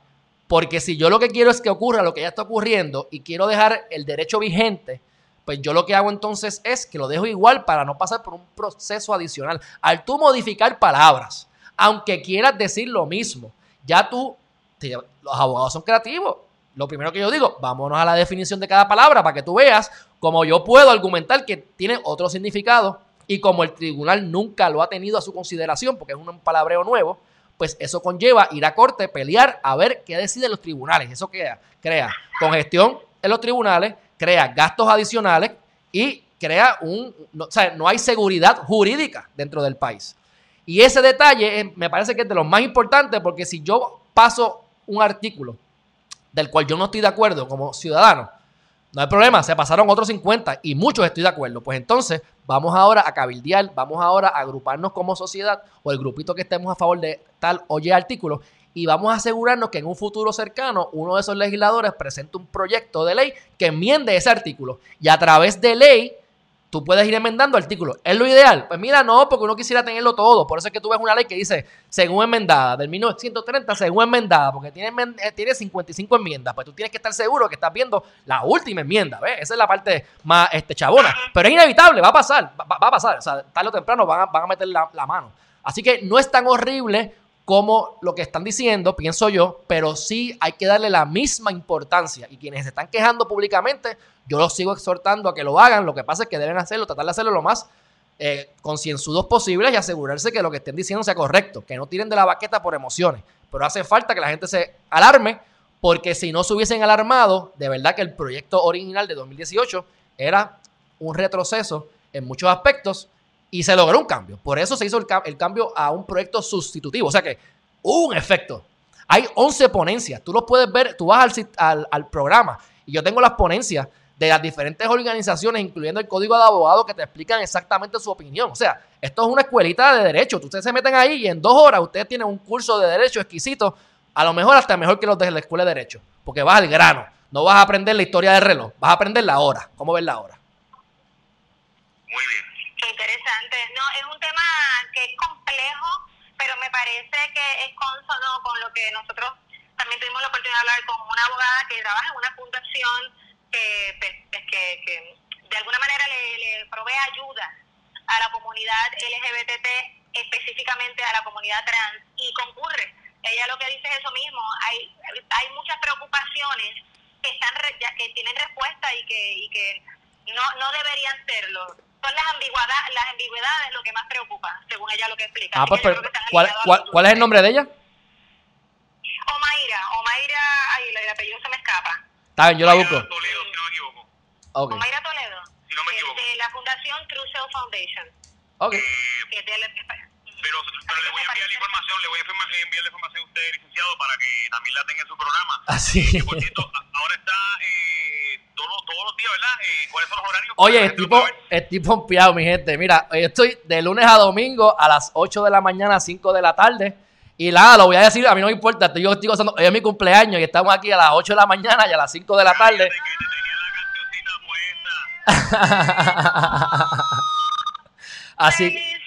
porque si yo lo que quiero es que ocurra lo que ya está ocurriendo y quiero dejar el derecho vigente, pues yo lo que hago entonces es que lo dejo igual para no pasar por un proceso adicional. Al tú modificar palabras, aunque quieras decir lo mismo, ya tú, los abogados son creativos. Lo primero que yo digo, vámonos a la definición de cada palabra para que tú veas cómo yo puedo argumentar que tiene otro significado y como el tribunal nunca lo ha tenido a su consideración porque es un palabreo nuevo, pues eso conlleva ir a corte, pelear, a ver qué deciden los tribunales. Eso crea, crea congestión en los tribunales, crea gastos adicionales y crea un, no, o sea, no hay seguridad jurídica dentro del país. Y ese detalle me parece que es de los más importantes porque si yo paso un artículo del cual yo no estoy de acuerdo como ciudadano, no hay problema, se pasaron otros 50 y muchos estoy de acuerdo. Pues entonces vamos ahora a cabildear, vamos ahora a agruparnos como sociedad o el grupito que estemos a favor de tal o y artículo y vamos a asegurarnos que en un futuro cercano uno de esos legisladores presente un proyecto de ley que enmiende ese artículo y a través de ley tú puedes ir enmendando artículos. ¿Es lo ideal? Pues mira, no, porque uno quisiera tenerlo todo. Por eso es que tú ves una ley que dice según enmendada, del 1930 según enmendada, porque tiene, eh, tiene 55 enmiendas. Pues tú tienes que estar seguro que estás viendo la última enmienda, ¿ves? Esa es la parte más este, chabona. Pero es inevitable, va a pasar, va, a pasar. O sea, tarde o temprano van a, van a meter la, la mano. Así que no es tan horrible como lo que están diciendo, pienso yo, pero sí hay que darle la misma importancia. Y quienes se están quejando públicamente, yo los sigo exhortando a que lo hagan. Lo que pasa es que deben hacerlo, tratar de hacerlo lo más eh, concienzudos posibles y asegurarse que lo que estén diciendo sea correcto, que no tiren de la baqueta por emociones. Pero hace falta que la gente se alarme, porque si no se hubiesen alarmado, de verdad que el proyecto original de 2018 era un retroceso en muchos aspectos Y se logró un cambio. Por eso se hizo el, el cambio a un proyecto sustitutivo. O sea que hubo un efecto. Hay 11 ponencias. Tú los puedes ver, tú vas al, al, programa y yo tengo las ponencias de las diferentes organizaciones, incluyendo el código de abogados, que te explican exactamente su opinión. O sea, esto es una escuelita de derecho. Ustedes se meten ahí y en dos horas ustedes tienen un curso de derecho exquisito, a lo mejor hasta mejor que los de la escuela de derecho, porque vas al grano. No vas a aprender la historia del reloj, vas a aprender la hora, cómo ver la hora. Muy bien. Interesante. No, es un tema que es complejo, pero me parece que es consono con lo que nosotros también tuvimos la oportunidad de hablar con una abogada que trabaja en una fundación que, pues, pues, que, que de alguna manera le, le provee ayuda a la comunidad LGBT, específicamente a la comunidad trans, y concurre. Ella lo que dice es eso mismo. Hay, hay muchas preocupaciones que están que tienen respuesta y que, y que no, no deberían serlo. Son las ambigüedades, las ambigüedades lo que más preocupa, según ella lo que explica. Ah, pues, pero, ¿cuál, cuál- cuál es el nombre de ella? Omaira, Omaira, ay, el apellido se me escapa. Está bien, yo la busco. Toledo, si no me equivoco. Ok, Omaira Toledo, Si no me de, equivoco. de la Fundación True Self Foundation, ok. Eh, que es de la- pero, pero le voy a enviar la información, le voy a enviar la información a usted, licenciado, para que también la tenga en su programa. Así. Por cierto, a- ahora está eh, todos, todos los días, ¿verdad? Eh, ¿Cuáles son los horarios? Oye, estoy, gente po- lo pueda ver. estoy pompeado, mi gente. Mira, yo estoy de lunes a domingo a las 8 de la mañana a 5 de la tarde. Y nada, lo voy a decir, a mí no me importa. estoy- Yo estoy gozando. Hoy es mi cumpleaños y estamos aquí a las 8 de la mañana y a las 5 de la tarde. Fíjate que te tenía la cancioncita puesta. Así, ¡Felicidades!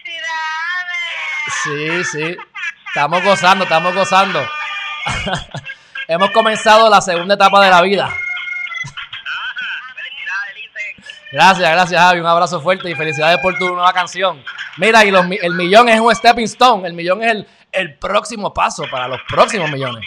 Sí, sí. Estamos gozando, estamos gozando. Hemos comenzado la segunda etapa de la vida. Gracias, gracias, Javi. Un abrazo fuerte y felicidades por tu nueva canción. Mira, y los el millón es un stepping stone. El millón es el, el próximo paso para los próximos millones.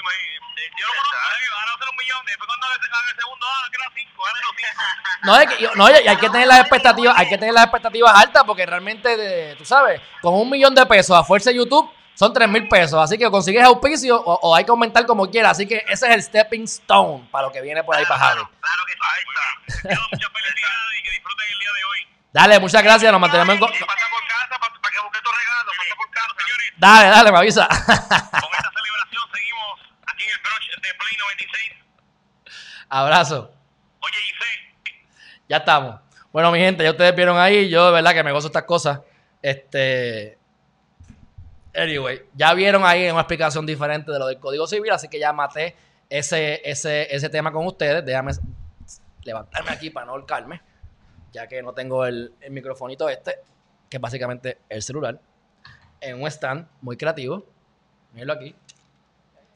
Después cuando haga el segundo, ah, que. No, es que, yo- no, y hay que tener las expectativas, hay que tener las expectativas altas porque realmente, de- tú sabes, con un millón de pesos a fuerza de YouTube son tres mil pesos. Así que consigues auspicio o, o hay que aumentar como quiera. Así que ese es el stepping stone para lo que viene por ahí para Javi. Claro que sí. Ahí está. Muchas felicidades y que disfruten el día de hoy. Dale, muchas gracias. Nos mantenemos en. co- Y pasa por casa para, para que busque tu regalo. Pasa por casa, señores. Dale, dale, me avisa. Con esta celebración seguimos aquí en el brunch de Play 96. Abrazo. Oye, Ife, Ya estamos. Bueno, mi gente, ya ustedes vieron ahí. Yo de verdad que me gozo estas cosas. Este. Anyway, ya vieron ahí una explicación diferente de lo del Código Civil, así que ya maté ese, ese, ese tema con ustedes. Déjame levantarme aquí para no holcarme, ya que no tengo el, el microfonito este, que es básicamente el celular, en un stand muy creativo. Mírenlo aquí.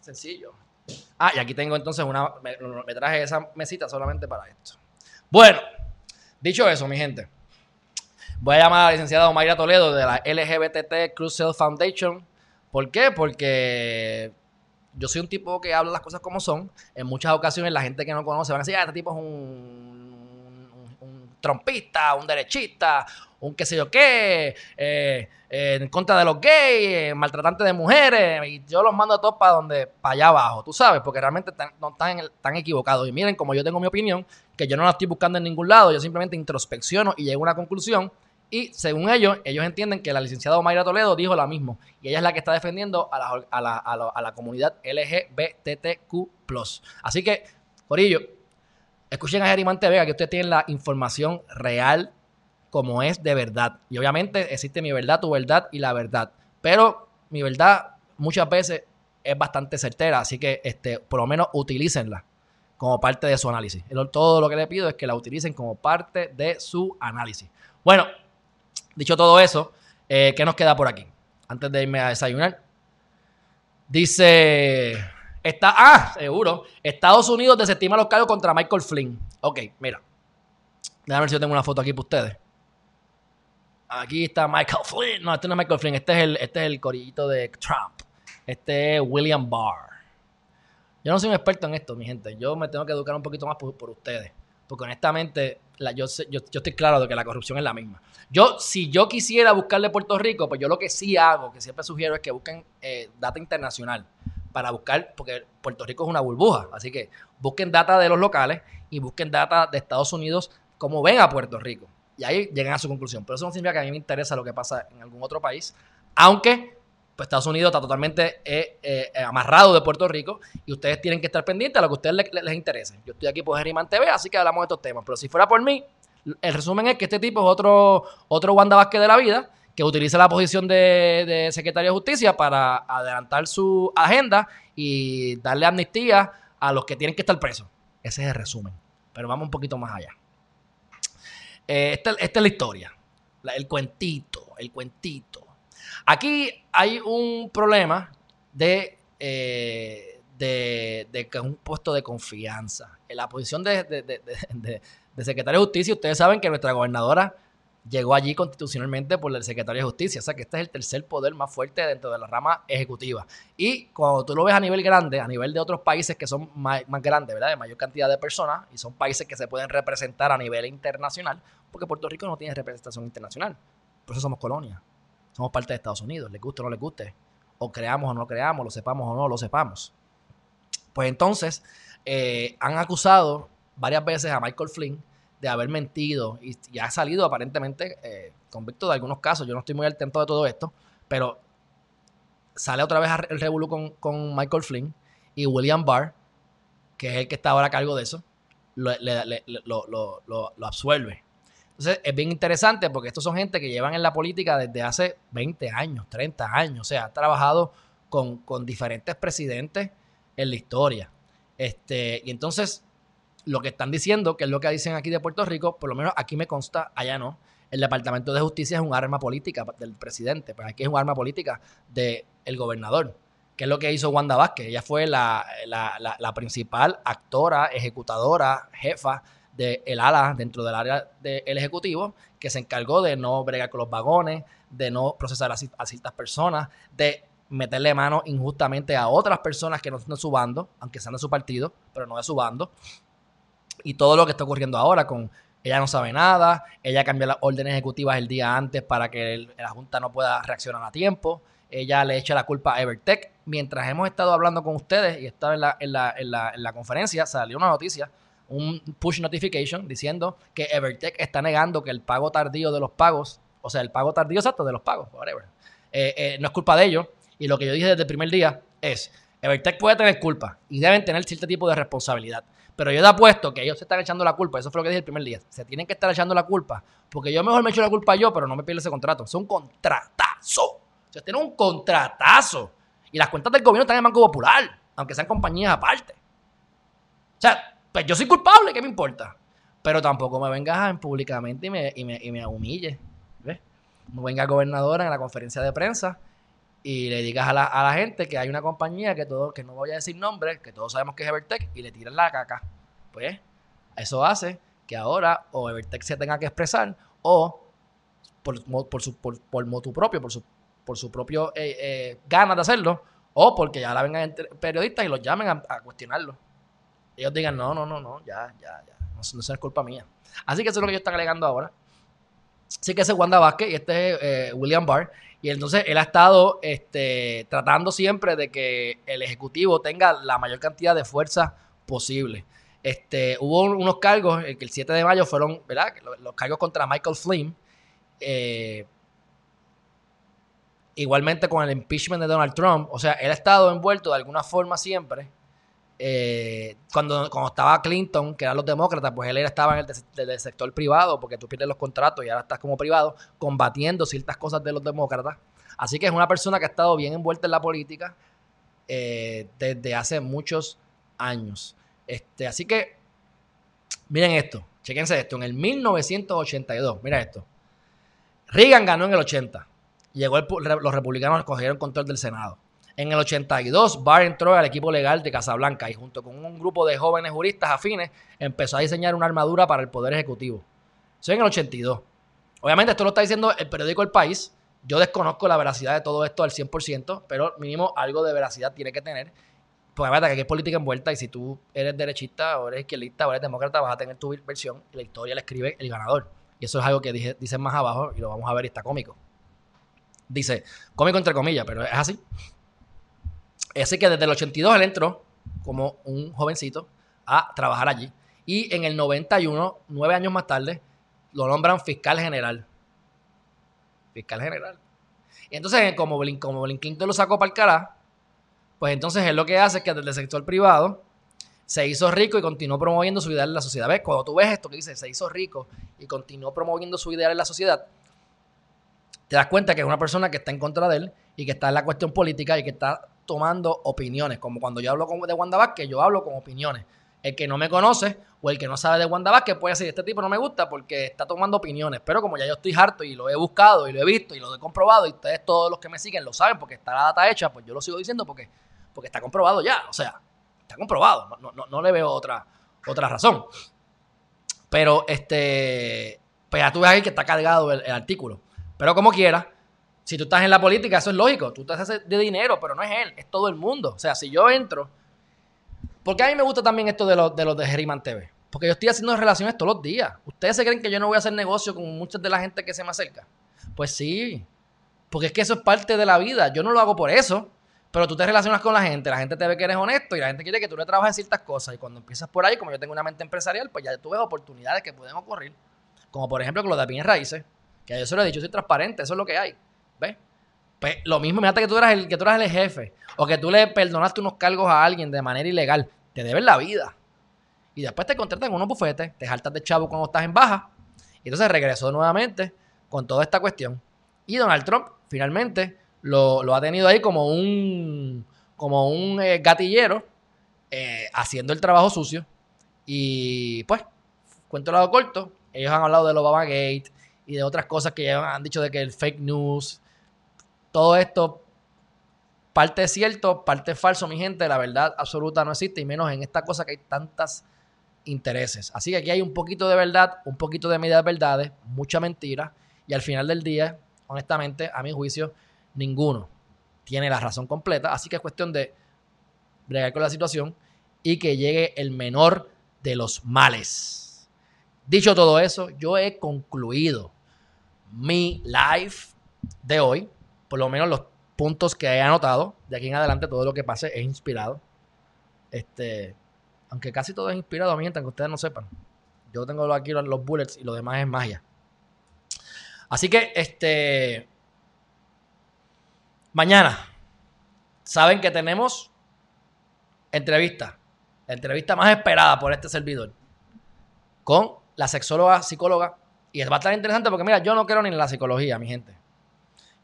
Sencillo. Ah, y aquí tengo entonces una. Me, traje esa mesita solamente para esto. Bueno, dicho eso, mi gente, voy a llamar a la licenciada Omaira Toledo de la LGBTT Crucial Foundation. ¿Por qué? Porque yo soy un tipo que habla las cosas como son. En muchas ocasiones la gente que no conoce van a decir, ah, este tipo es un trompista, un derechista, un qué sé yo qué, eh, en contra de los gays, eh, maltratante de mujeres, y yo los mando a todos para donde, para allá abajo, tú sabes, porque realmente no están, están equivocados. Y miren, como yo tengo mi opinión, que yo no la estoy buscando en ningún lado, yo simplemente introspecciono y llego a una conclusión. Y según ellos, ellos entienden que la licenciada Mayra Toledo dijo lo mismo. Y ella es la que está defendiendo a la, a la, a la, a la comunidad LGBTQ. Así que, Corillo, escuchen a Gerimante Vega que ustedes tienen la información real como es de verdad. Y obviamente existe mi verdad, tu verdad y la verdad. Pero mi verdad muchas veces es bastante certera, así que este, por lo menos utilícenla como parte de su análisis. Todo lo que le pido es que la utilicen como parte de su análisis. Bueno, dicho todo eso, eh, ¿qué nos queda por aquí? Antes de irme a desayunar. Dice, está, ah, seguro, Estados Unidos desestima los cargos contra Michael Flynn. Ok, mira. Déjame ver si yo tengo una foto aquí para ustedes. Aquí está Michael Flynn. No, este no es Michael Flynn. Este es el, este es el corillito de Trump. Este es William Barr. Yo no soy un experto en esto, mi gente. Yo me tengo que educar un poquito más por, ustedes. Porque honestamente, yo, yo, yo estoy claro de que la corrupción es la misma. Yo, si yo quisiera buscarle Puerto Rico, pues yo lo que sí hago, que siempre sugiero, es que busquen eh, data internacional para buscar, porque Puerto Rico es una burbuja. Así que busquen data de los locales y busquen data de Estados Unidos como ven a Puerto Rico. Y ahí llegan a su conclusión. Pero eso no significa que a mí me interesa lo que pasa en algún otro país. Aunque pues Estados Unidos está totalmente eh, eh, amarrado de Puerto Rico y ustedes tienen que estar pendientes a lo que a ustedes les, interese. Yo estoy aquí por Geriman TV, así que hablamos de estos temas. Pero si fuera por mí, el resumen es que este tipo es otro, otro Wanda Vázquez de la vida que utiliza la posición de secretario de justicia para adelantar su agenda y darle amnistía a los que tienen que estar presos. Ese es el resumen. Pero vamos un poquito más allá. Eh, esta, esta es la historia. El cuentito, el cuentito. Aquí hay un problema de, eh, de, de es un puesto de confianza. En la posición de, de, de- de- de- de secretario de justicia, ustedes saben que nuestra gobernadora llegó allí constitucionalmente por el secretario de justicia. O sea que este es el tercer poder más fuerte dentro de la rama ejecutiva. Y cuando tú lo ves a nivel grande, a nivel de otros países que son más, grandes, ¿verdad? De mayor cantidad de personas, y son países que se pueden representar a nivel internacional, porque Puerto Rico no tiene representación internacional. Por eso somos colonia. Somos parte de Estados Unidos, les guste o no les guste. O creamos o no creamos, lo sepamos o no lo sepamos. Pues entonces, eh, han acusado varias veces a Michael Flynn de haber mentido y, ha salido aparentemente eh, convicto de algunos casos. Yo no estoy muy al tanto de todo esto, pero sale otra vez el revolú con, con Michael Flynn y William Barr, que es el que está ahora a cargo de eso, lo- lo- lo- lo absuelve. Entonces es bien interesante porque estos son gente que llevan en la política desde hace 20 años, 30 años. O sea, ha trabajado con, con diferentes presidentes en la historia. Este, y entonces, lo que están diciendo, que es lo que dicen aquí de Puerto Rico, por lo menos aquí me consta, allá no. El Departamento de Justicia es un arma política del presidente, pues aquí es un arma política del gobernador, que es lo que hizo Wanda Vázquez. Ella fue la, la- principal actora, ejecutadora, jefa del ala dentro del área del Ejecutivo, que se encargó de no bregar con los vagones, de no procesar a ciertas personas, de meterle mano injustamente a otras personas que no son de su bando, aunque sean de su partido, pero no de su bando. Y todo lo que está ocurriendo ahora con ella no sabe nada, ella cambia las órdenes ejecutivas el día antes para que la Junta no pueda reaccionar a tiempo, ella le echa la culpa a Evertech. Mientras hemos estado hablando con ustedes y estaba en la, en la, en la, en la conferencia, salió una noticia, un push notification diciendo que Evertech está negando que el pago tardío de los pagos, o sea, el pago tardío exacto de los pagos, whatever, eh, eh, no es culpa de ellos. Y lo que yo dije desde el primer día es, Evertech puede tener culpa y deben tener cierto tipo de responsabilidad. Pero yo te apuesto que ellos se están echando la culpa. Eso fue lo que dije el primer día. Se tienen que estar echando la culpa. Porque yo mejor me echo la culpa yo, pero no me pierdo ese contrato. Es un contratazo. O sea, tiene un contratazo. Y las cuentas del gobierno están en Banco Popular, aunque sean compañías aparte. O sea, pues yo soy culpable, ¿qué me importa? Pero tampoco me vengas en públicamente y me, y me, y me humille. ¿Ves? No venga gobernadora en la conferencia de prensa y le digas a la, a la gente que hay una compañía que todo, que no voy a decir nombre, que todos sabemos que es Evertech, y le tiran la caca. Pues eso hace que ahora o Evertech se tenga que expresar o por, por, su, por, por motu propio, por su, por su propio eh, eh, ganas de hacerlo, o porque ya la vengan periodistas y los llamen a, cuestionarlo. Ellos digan, no, no, no, no, ya, ya, ya, no, no es culpa mía. Así que eso es lo que ellos están alegando ahora. Sí que ese es Wanda Vázquez y este es eh, William Barr. Y entonces él ha estado este, tratando siempre de que el Ejecutivo tenga la mayor cantidad de fuerza posible. Este, hubo un- unos cargos, eh, que el 7 de mayo fueron, ¿verdad? Los, cargos contra Michael Flynn. eh, igualmente con el impeachment de Donald Trump. O sea, él ha estado envuelto de alguna forma siempre. Eh, cuando, cuando estaba Clinton, que eran los demócratas, pues él estaba en el del sector privado, porque tú pierdes los contratos y ahora estás como privado, combatiendo ciertas cosas de los demócratas. Así que es una persona que ha estado bien envuelta en la política eh, desde hace muchos años. Este, así que, miren esto, chequense esto, en el 1982, mira esto. Reagan ganó en el 80. Llegó el los republicanos cogieron control del Senado. En el 82, Barr entró al equipo legal de Casablanca y junto con un grupo de jóvenes juristas afines empezó a diseñar una armadura para el Poder Ejecutivo. Eso en el 82. Obviamente esto lo está diciendo el periódico El País. Yo desconozco la veracidad de todo esto al 100%, pero mínimo algo de veracidad tiene que tener. Porque verdad que aquí hay política envuelta y si tú eres derechista o eres izquierdista o eres demócrata vas a tener tu versión y la historia la escribe el ganador. Y eso es algo que dicen más abajo y lo vamos a ver y está cómico. Dice, cómico entre comillas, pero es así. Así que desde el 82 él entró como un jovencito a trabajar allí. Y en el 91, nueve años más tarde, lo nombran fiscal general. Fiscal general. Y entonces, como Bill, como Bill Clinton lo sacó para el cara, pues entonces él lo que hace es que desde el sector privado se hizo rico y continuó promoviendo su ideal en la sociedad. ¿Ves? Cuando tú ves esto que dice, se hizo rico y continuó promoviendo su ideal en la sociedad, te das cuenta que es una persona que está en contra de él y que está en la cuestión política y que está tomando opiniones. Como cuando yo hablo de Wanda Vázquez, yo hablo con opiniones. El que no me conoce o el que no sabe de Wanda Vázquez puede decir, este tipo no me gusta porque está tomando opiniones. Pero como ya yo estoy harto y lo he buscado y lo he visto y lo he comprobado y ustedes todos los que me siguen lo saben porque está la data hecha, pues yo lo sigo diciendo porque, porque está comprobado ya. O sea, está comprobado. No, no, no le veo otra, otra razón. Pero este, pues ya tú ves ahí que está cargado el, el artículo. Pero como quiera, si tú estás en la política, eso es lógico. Tú te haces de dinero, pero no es él, es todo el mundo. O sea, si yo entro. Porque a mí me gusta también esto de los de, los de TV. Porque yo estoy haciendo relaciones todos los días. ¿Ustedes se creen que yo no voy a hacer negocio con mucha de la gente que se me acerca? Pues sí. Porque es que eso es parte de la vida. Yo no lo hago por eso. Pero tú te relacionas con la gente, la gente te ve que eres honesto y la gente quiere que tú le trabajes ciertas cosas. Y cuando empiezas por ahí, como yo tengo una mente empresarial, pues ya tú ves oportunidades que pueden ocurrir. Como por ejemplo con lo de bienes raíces. Que yo se lo he dicho, soy transparente, eso es lo que hay. ¿Ves? Pues lo mismo, imagínate que tú eras el, que tú eras el jefe. O que tú le perdonaste unos cargos a alguien de manera ilegal. Te deben la vida. Y después te contratan con unos bufetes, te jaltas de chavo cuando estás en baja. Y entonces regresó nuevamente con toda esta cuestión. Y Donald Trump finalmente lo, lo ha tenido ahí como un, como un eh, gatillero eh, haciendo el trabajo sucio. Y pues, cuento el lado corto, ellos han hablado del Obama Gate y de otras cosas que ya han dicho de que el fake news, todo esto, parte cierto, parte falso, mi gente, la verdad absoluta no existe y menos en esta cosa que hay tantas intereses. Así que aquí hay un poquito de verdad, un poquito de medias verdades, mucha mentira y al final del día, honestamente, a mi juicio, ninguno tiene la razón completa, así que es cuestión de bregar con la situación y que llegue el menor de los males. Dicho todo eso, yo he concluido mi live de hoy, por lo menos los puntos que he anotado, de aquí en adelante todo lo que pase es inspirado. Este, aunque casi todo es inspirado, mientras que ustedes no sepan. Yo tengo aquí los bullets y lo demás es magia. Así que, este, mañana, saben que tenemos entrevista, la entrevista más esperada por este servidor, con la sexóloga, psicóloga y va a estar interesante porque, mira, yo no creo ni en la psicología, mi gente.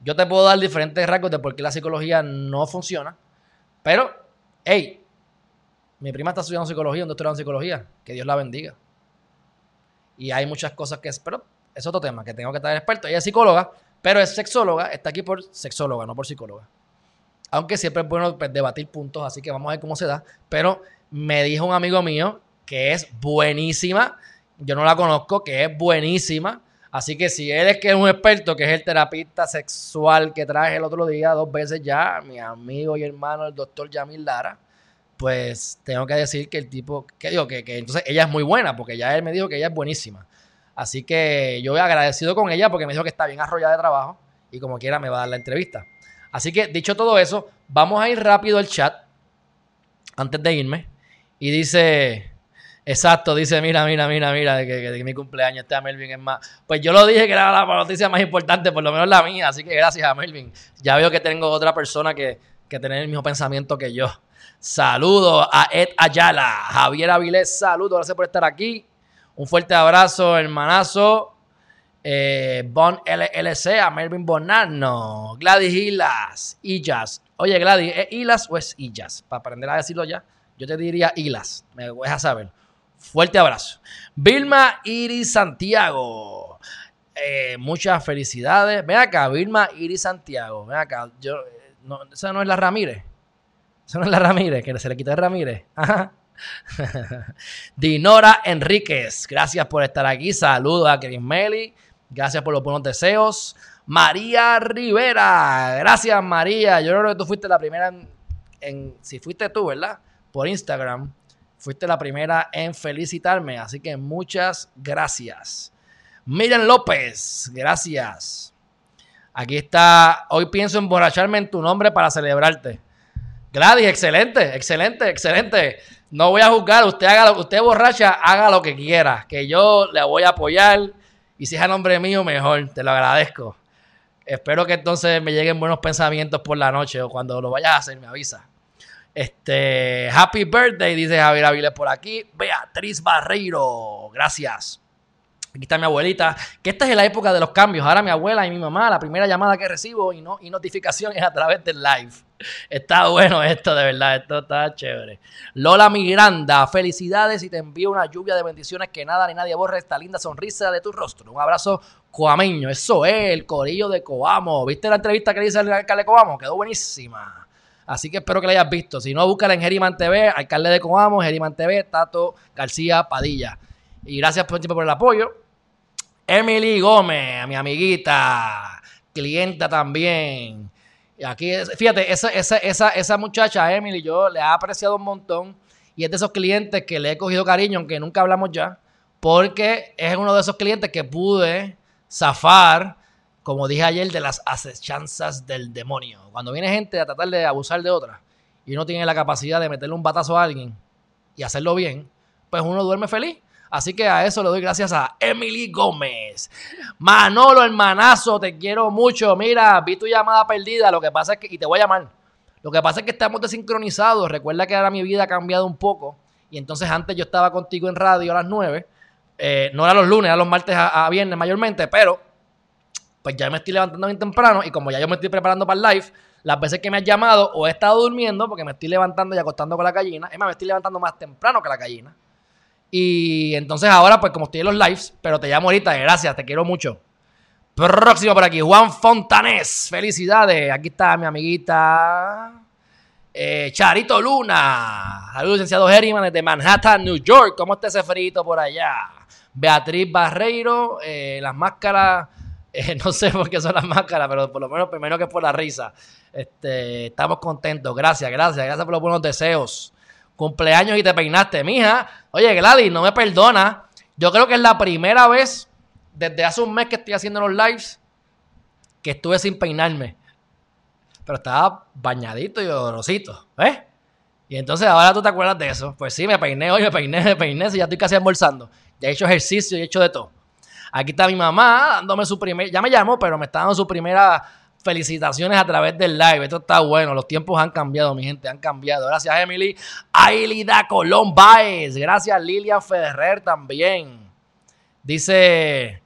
Yo te puedo dar diferentes rasgos de por qué la psicología no funciona. Pero, hey, mi prima está estudiando psicología, un doctorado en psicología. Que Dios la bendiga. Y hay muchas cosas que es, pero es otro tema que tengo que estar experto. Ella es psicóloga, pero es sexóloga, está aquí por sexóloga, no por psicóloga. Aunque siempre es bueno pues, debatir puntos, así que vamos a ver cómo se da. Pero me dijo un amigo mío que es buenísima yo no la conozco, que es buenísima. Así que si él es que es un experto, que es el terapista sexual que traje el otro día dos veces ya, mi amigo y hermano, el doctor Yamil Lara, pues tengo que decir que el tipo, que digo, que, que entonces ella es muy buena, porque ya él me dijo que ella es buenísima. Así que yo agradecido con ella porque me dijo que está bien arrollada de trabajo y como quiera me va a dar la entrevista. Así que dicho todo eso, vamos a ir rápido al chat antes de irme. Y dice, Exacto, dice, mira, mira, mira, mira, que, que, mi cumpleaños este a Melvin es más. Pues yo lo dije que era la noticia más importante, por lo menos la mía, así que gracias a Melvin. Ya veo que tengo otra persona que, que tiene el mismo pensamiento que yo. Saludos a Ed Ayala, Javier Avilés, saludos, gracias por estar aquí. Un fuerte abrazo, hermanazo. Eh, bon LLC, a Melvin Bonarno, Gladys Hilas, Illas. Oye, Gladys, ¿es Hilas o es Illas? Para aprender a decirlo ya, yo te diría Hilas, me voy a saber. Fuerte abrazo. Vilma Iris Santiago. Eh, muchas felicidades. Ven acá, Vilma Iris Santiago. Ven acá. Yo, no, esa no es la Ramírez. Esa no es la Ramírez, que se le quita el Ramírez. Dinora Enríquez. Gracias por estar aquí. Saludos a Chris Meli. Gracias por los buenos deseos. María Rivera. Gracias, María. Yo creo que tú fuiste la primera en, en si fuiste tú, ¿verdad? Por Instagram Fuiste la primera en felicitarme, así que muchas gracias. Miriam López, gracias. Aquí está, hoy pienso emborracharme en tu nombre para celebrarte. Gladys, excelente, excelente, excelente. No voy a juzgar, usted haga lo que usted borracha, haga lo que quiera, que yo le voy a apoyar Y si es a nombre mío, mejor, te lo agradezco. Espero que entonces me lleguen buenos pensamientos por la noche o cuando lo vayas a hacer, me avisa. Este, happy birthday, dice Javier Aviles por aquí. Beatriz Barreiro, gracias. Aquí está mi abuelita, que esta es la época de los cambios. Ahora mi abuela y mi mamá, la primera llamada que recibo y, no, y notificación es a través del live. Está bueno esto, de verdad, esto está chévere. Lola Miranda, felicidades y te envío una lluvia de bendiciones que nada ni nadie borre esta linda sonrisa de tu rostro. Un abrazo coameño, eso es, el corillo de Coamo. ¿Viste la entrevista que le hice al alcalde Coamo? Quedó buenísima. Así que espero que la hayas visto. Si no, búscala en Geriman TV, alcalde de Coamo, Geriman TV, Tato García Padilla. Y gracias por, el apoyo. Emily Gómez, mi amiguita, clienta también. Y aquí, fíjate, esa, esa, esa, esa muchacha, Emily, yo le he apreciado un montón. Y es de esos clientes que le he cogido cariño, aunque nunca hablamos ya, porque es uno de esos clientes que pude zafar, como dije ayer, de las acechanzas del demonio. Cuando viene gente a tratar de abusar de otra y uno tiene la capacidad de meterle un batazo a alguien y hacerlo bien, pues uno duerme feliz. Así que a eso le doy gracias a Emily Gómez. Manolo, hermanazo, te quiero mucho. Mira, vi tu llamada perdida. Lo que pasa es que, y te voy a llamar. Lo que pasa es que estamos desincronizados. Recuerda que ahora mi vida ha cambiado un poco. Y entonces antes yo estaba contigo en radio a las 9. Eh, no era los lunes, era los martes a, a, viernes mayormente. Pero, pues ya me estoy levantando bien temprano. Y como ya yo me estoy preparando para el live, las veces que me has llamado o he estado durmiendo porque me estoy levantando y acostando con la gallina. Es más, me estoy levantando más temprano que la gallina. Y entonces ahora, pues como estoy en los lives, pero te llamo ahorita, gracias, te quiero mucho. Próximo por aquí, Juan Fontanés, felicidades. Aquí está mi amiguita eh, Charito Luna. Saludos, licenciado Herriman desde Manhattan, New York. ¿Cómo está ese frito por allá? Beatriz Barreiro, eh, las máscaras, no sé por qué son las máscaras, pero por lo menos primero que por la risa. Este, estamos contentos, gracias, gracias, gracias por los buenos deseos cumpleaños y te peinaste, mija. Oye, Gladys, no me perdona. Yo creo que es la primera vez desde hace un mes que estoy haciendo los lives que estuve sin peinarme. Pero estaba bañadito y olorosito, ¿ves? Y entonces ahora tú te acuerdas de eso. Pues sí, me peiné hoy, me peiné, me peiné, si ya estoy casi almorzando. Ya he hecho ejercicio y he hecho de todo. Aquí está mi mamá dándome su primer, ya me llamó, pero me está dando su primera felicitaciones a través del live. Esto está bueno. Los tiempos han cambiado, mi gente, han cambiado. Gracias, Emily. Ailida Colón Baez. Gracias, Lilian Ferrer también. Dice.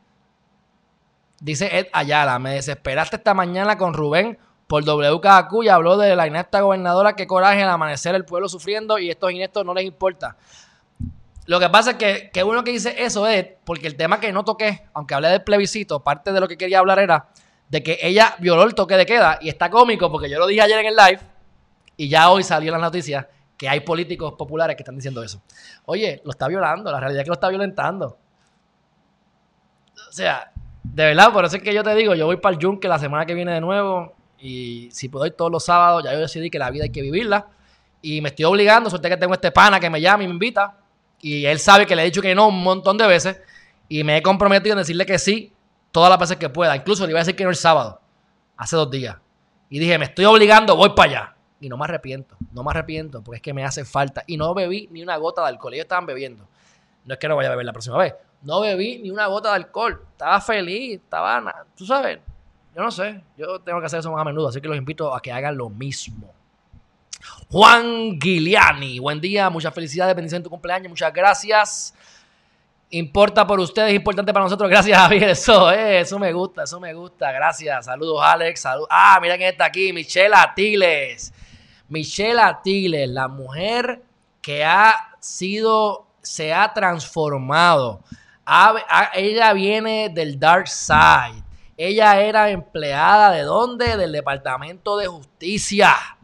Dice Ed Ayala. Me desesperaste esta mañana con Rubén por WKQ y habló de la inesta gobernadora. Qué coraje al amanecer el pueblo sufriendo y estos ineptos no les importa. Lo que pasa es que, que uno que dice eso es porque el tema que no toqué, aunque hablé del plebiscito, parte de lo que quería hablar era de que ella violó el toque de queda y está cómico porque yo lo dije ayer en el live y ya hoy salió la noticia que hay políticos populares que están diciendo eso. Oye, lo está violando, la realidad es que lo está violentando. O sea, de verdad, por eso es que yo te digo, yo voy para el Yunque la semana que viene de nuevo y si puedo ir todos los sábados, ya yo decidí que la vida hay que vivirla y me estoy obligando, suerte que tengo este pana que me llama y me invita y él sabe que le he dicho que no un montón de veces y me he comprometido en decirle que sí todas las veces que pueda. Incluso le iba a decir que no el sábado, hace dos días. Y dije, me estoy obligando, voy para allá. Y no me arrepiento, no me arrepiento, porque es que me hace falta. Y no bebí ni una gota de alcohol. Ellos estaban bebiendo. No es que no vaya a beber la próxima vez. No bebí ni una gota de alcohol. Estaba feliz, estaba... Tú sabes, yo no sé. Yo tengo que hacer eso más a menudo. Así que los invito a que hagan lo mismo. Juan Giuliani, buen día, muchas felicidades, bendición en tu cumpleaños, muchas gracias. Importa por ustedes, importante para nosotros. Gracias, Javier. Eso, eh, eso me gusta, eso me gusta. Gracias. Saludos, Alex. Ah, mira quién está aquí. Michelle Atiles. Michelle Atiles, la mujer que ha sido, se ha transformado. ella viene del Dark Side. Ella era empleada de dónde? Del Departamento de Justicia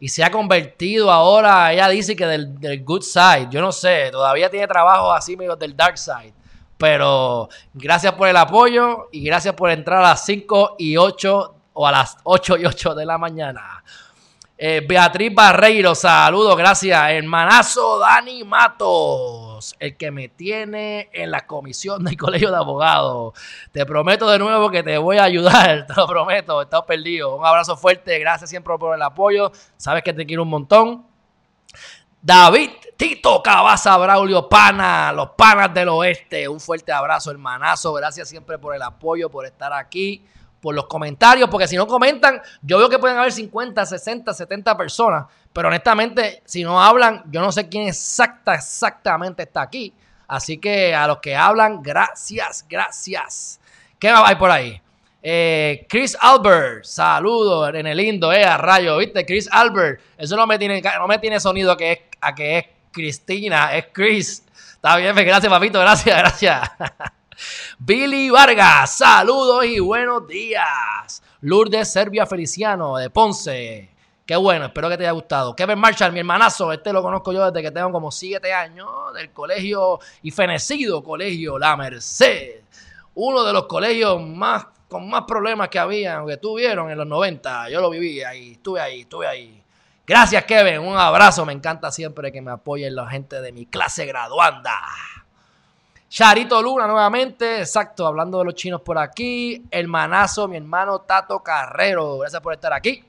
y se ha convertido ahora, ella dice que del, good side, yo no sé, todavía tiene trabajo así medio del dark side. Pero gracias por el apoyo y gracias por entrar a las 5 y 8 o a las 8 y 8 de la mañana. Eh, Beatriz Barreiro, saludos, gracias. Hermanazo Dani El que me tiene en la comisión del colegio de abogados. Te prometo de nuevo que te voy a ayudar, te lo prometo, estás perdido. Un abrazo fuerte, gracias siempre por el apoyo. Sabes que te quiero un montón. David Tito Cabaza Braulio Pana, los panas del oeste. Un fuerte abrazo, hermanazo. Gracias siempre por el apoyo, por estar aquí, por los comentarios, porque si no comentan, yo veo que pueden haber 50, 60, 70 personas, pero honestamente, si no hablan, yo no sé quién exacta, exactamente está aquí. Así que a los que hablan, gracias, gracias. ¿Qué hay por ahí? Eh, Chris Albert, saludos en el lindo, eh, a rayo, ¿viste? Chris Albert, eso no me tiene, no me tiene sonido a que es, a que es Cristina, es Chris. Está bien, pues, gracias, papito, gracias, gracias. Billy Vargas, saludos y buenos días. Lourdes Serbia Feliciano de Ponce. Qué bueno, espero que te haya gustado. Kevin Marshall, mi hermanazo, este lo conozco yo desde que tengo como 7 años, del colegio y fenecido colegio La Merced. Uno de los colegios más con más problemas que había, que tuvieron en los 90. Yo lo viví ahí, estuve ahí, estuve ahí. Gracias, Kevin. Un abrazo. Me encanta siempre que me apoyen la gente de mi clase graduanda. Charito Luna nuevamente, exacto, hablando de los chinos por aquí. Hermanazo, mi hermano Tato Carrero, gracias por estar aquí.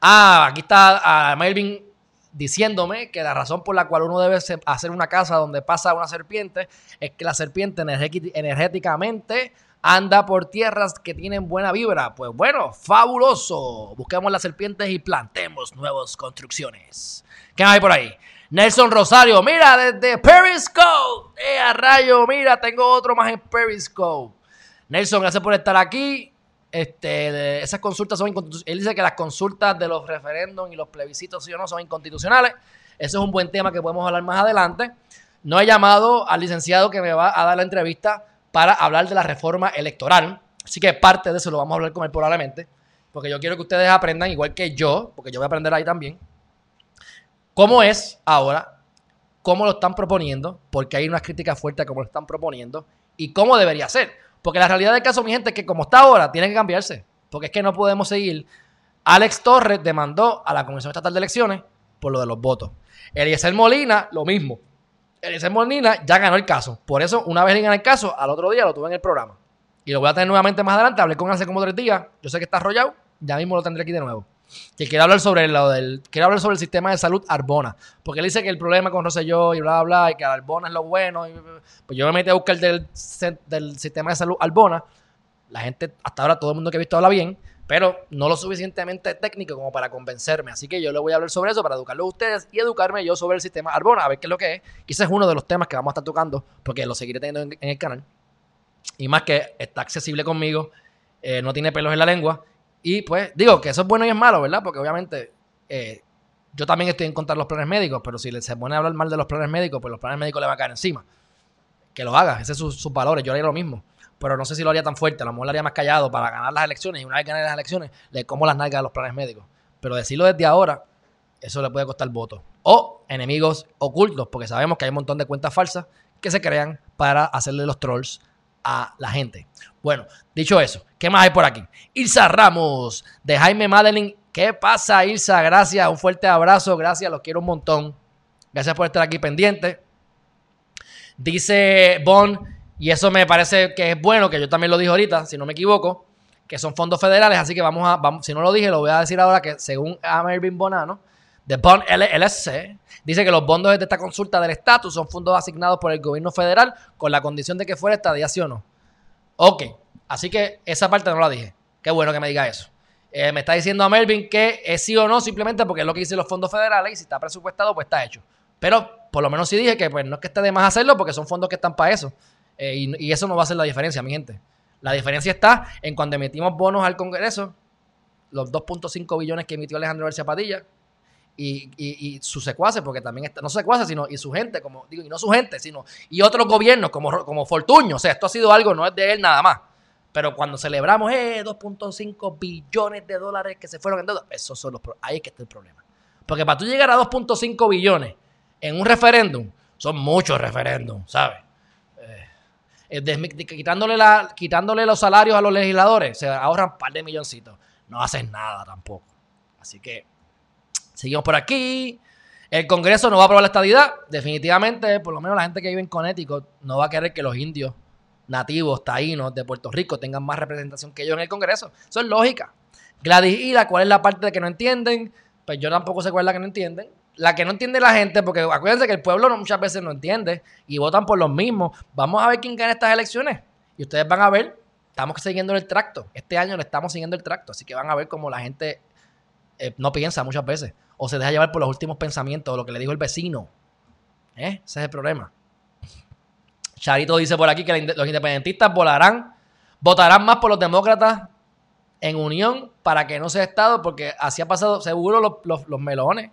Ah, aquí está uh, Melvin diciéndome que la razón por la cual uno debe hacer una casa donde pasa una serpiente es que la serpiente energéticamente anda por tierras que tienen buena vibra. Pues bueno, fabuloso. Busquemos las serpientes y plantemos nuevas construcciones. ¿Qué hay por ahí? Nelson Rosario, mira, desde Periscope. Eh, a rayo, mira, tengo otro más en Periscope. Nelson, gracias por estar aquí. Este, esas consultas son inconstitucionales. Él dice que las consultas de los referéndums y los plebiscitos, sí o no, son inconstitucionales. Eso es un buen tema que podemos hablar más adelante. No he llamado al licenciado que me va a dar la entrevista para hablar de la reforma electoral. Así que parte de eso lo vamos a hablar con él probablemente. Porque yo quiero que ustedes aprendan, igual que yo, porque yo voy a aprender ahí también, cómo es ahora, cómo lo están proponiendo, porque hay unas críticas fuertes a cómo lo están proponiendo y cómo debería ser. Porque la realidad del caso, mi gente, es que como está ahora, tiene que cambiarse. Porque es que no podemos seguir. Alex Torres demandó a la Comisión Estatal de Elecciones por lo de los votos. Eliezer Molina, lo mismo. Eliezer Molina ya ganó el caso. Por eso, una vez le gana el caso, al otro día lo tuve en el programa. Y lo voy a tener nuevamente más adelante. Hablé con él hace como tres días. Yo sé que está arrollado. Ya mismo lo tendré aquí de nuevo que quiere hablar sobre lo del, quiere hablar sobre el sistema de salud Arbona, porque él dice que el problema con Rosselló y bla, bla, y que Arbona es lo bueno, pues yo me metí a buscar del, del sistema de salud Arbona, la gente, hasta ahora todo el mundo que he visto habla bien, pero no lo suficientemente técnico como para convencerme, así que yo le voy a hablar sobre eso para educarlo a ustedes y educarme yo sobre el sistema Arbona, a ver qué es lo que es, y ese es uno de los temas que vamos a estar tocando, porque lo seguiré teniendo en, el canal, y más que está accesible conmigo, eh, no tiene pelos en la lengua, y pues digo que eso es bueno y es malo, ¿verdad? Porque obviamente eh, yo también estoy en contra de los planes médicos, pero si se pone a hablar mal de los planes médicos, pues los planes médicos le van a caer encima. Que lo haga, ese es sus valores, yo haría lo mismo. Pero no sé si lo haría tan fuerte, a lo mejor lo haría más callado para ganar las elecciones y una vez ganar las elecciones, le como las nalgas a los planes médicos. Pero decirlo desde ahora, eso le puede costar votos. O enemigos ocultos, porque sabemos que hay un montón de cuentas falsas que se crean para hacerle los trolls a la gente. Bueno, dicho eso, ¿qué más hay por aquí? Ilsa Ramos, de Jaime Madeline. ¿Qué pasa, Ilsa? Gracias, un fuerte abrazo, gracias, los quiero un montón. Gracias por estar aquí pendiente. Dice Bond, y eso me parece que es bueno, que yo también lo dije ahorita, si no me equivoco, que son fondos federales, así que vamos a, vamos, si no lo dije, lo voy a decir ahora que según Mervyn Bonano, de Bond LSC, dice que los fondos de esta consulta del estatus son fondos asignados por el gobierno federal con la condición de que fuera estadía sí o no. Ok, así que esa parte no la dije. Qué bueno que me diga eso. Eh, me está diciendo a Melvin que es sí o no simplemente porque es lo que dicen los fondos federales y si está presupuestado, pues está hecho. Pero por lo menos sí dije que pues no es que esté de más hacerlo porque son fondos que están para eso. Eh, y, y, eso no va a ser la diferencia, mi gente. La diferencia está en cuando emitimos bonos al Congreso, los 2.5 billones que emitió Alejandro García Padilla, y, y, y, sus secuaces, porque también está, no secuaces, sino y su gente, como digo, y no su gente, sino y otros gobiernos como, como Fortuño. O sea, esto ha sido algo, no es de él nada más. Pero cuando celebramos eh, 2.5 billones de dólares que se fueron en deuda, esos son los ahí es que está el problema. Porque para tú llegar a 2.5 billones en un referéndum, son muchos referéndums, ¿sabes? Eh, quitándole, la, quitándole los salarios a los legisladores, se ahorran un par de milloncitos. No hacen nada tampoco. Así que Seguimos por aquí. El Congreso no va a aprobar la estadidad. Definitivamente, por lo menos la gente que vive en Connecticut no va a querer que los indios nativos, taínos de Puerto Rico tengan más representación que ellos en el Congreso. Eso es lógica. Gladys Ida, ¿cuál es la parte de que no entienden? Pues yo tampoco sé cuál es la que no entienden. la que no entiende la gente, porque acuérdense que el pueblo muchas veces no entiende y votan por los mismos. Vamos a ver quién gana estas elecciones. Y ustedes van a ver, estamos siguiendo el tracto. Este año le estamos siguiendo el tracto. Así que van a ver cómo la gente eh, no piensa muchas veces. O se deja llevar por los últimos pensamientos, o lo que le dijo el vecino. ¿Eh? Ese es el problema. Charito dice por aquí que los independentistas volarán, votarán más por los demócratas en unión para que no sea Estado, porque así ha pasado seguro los, melones,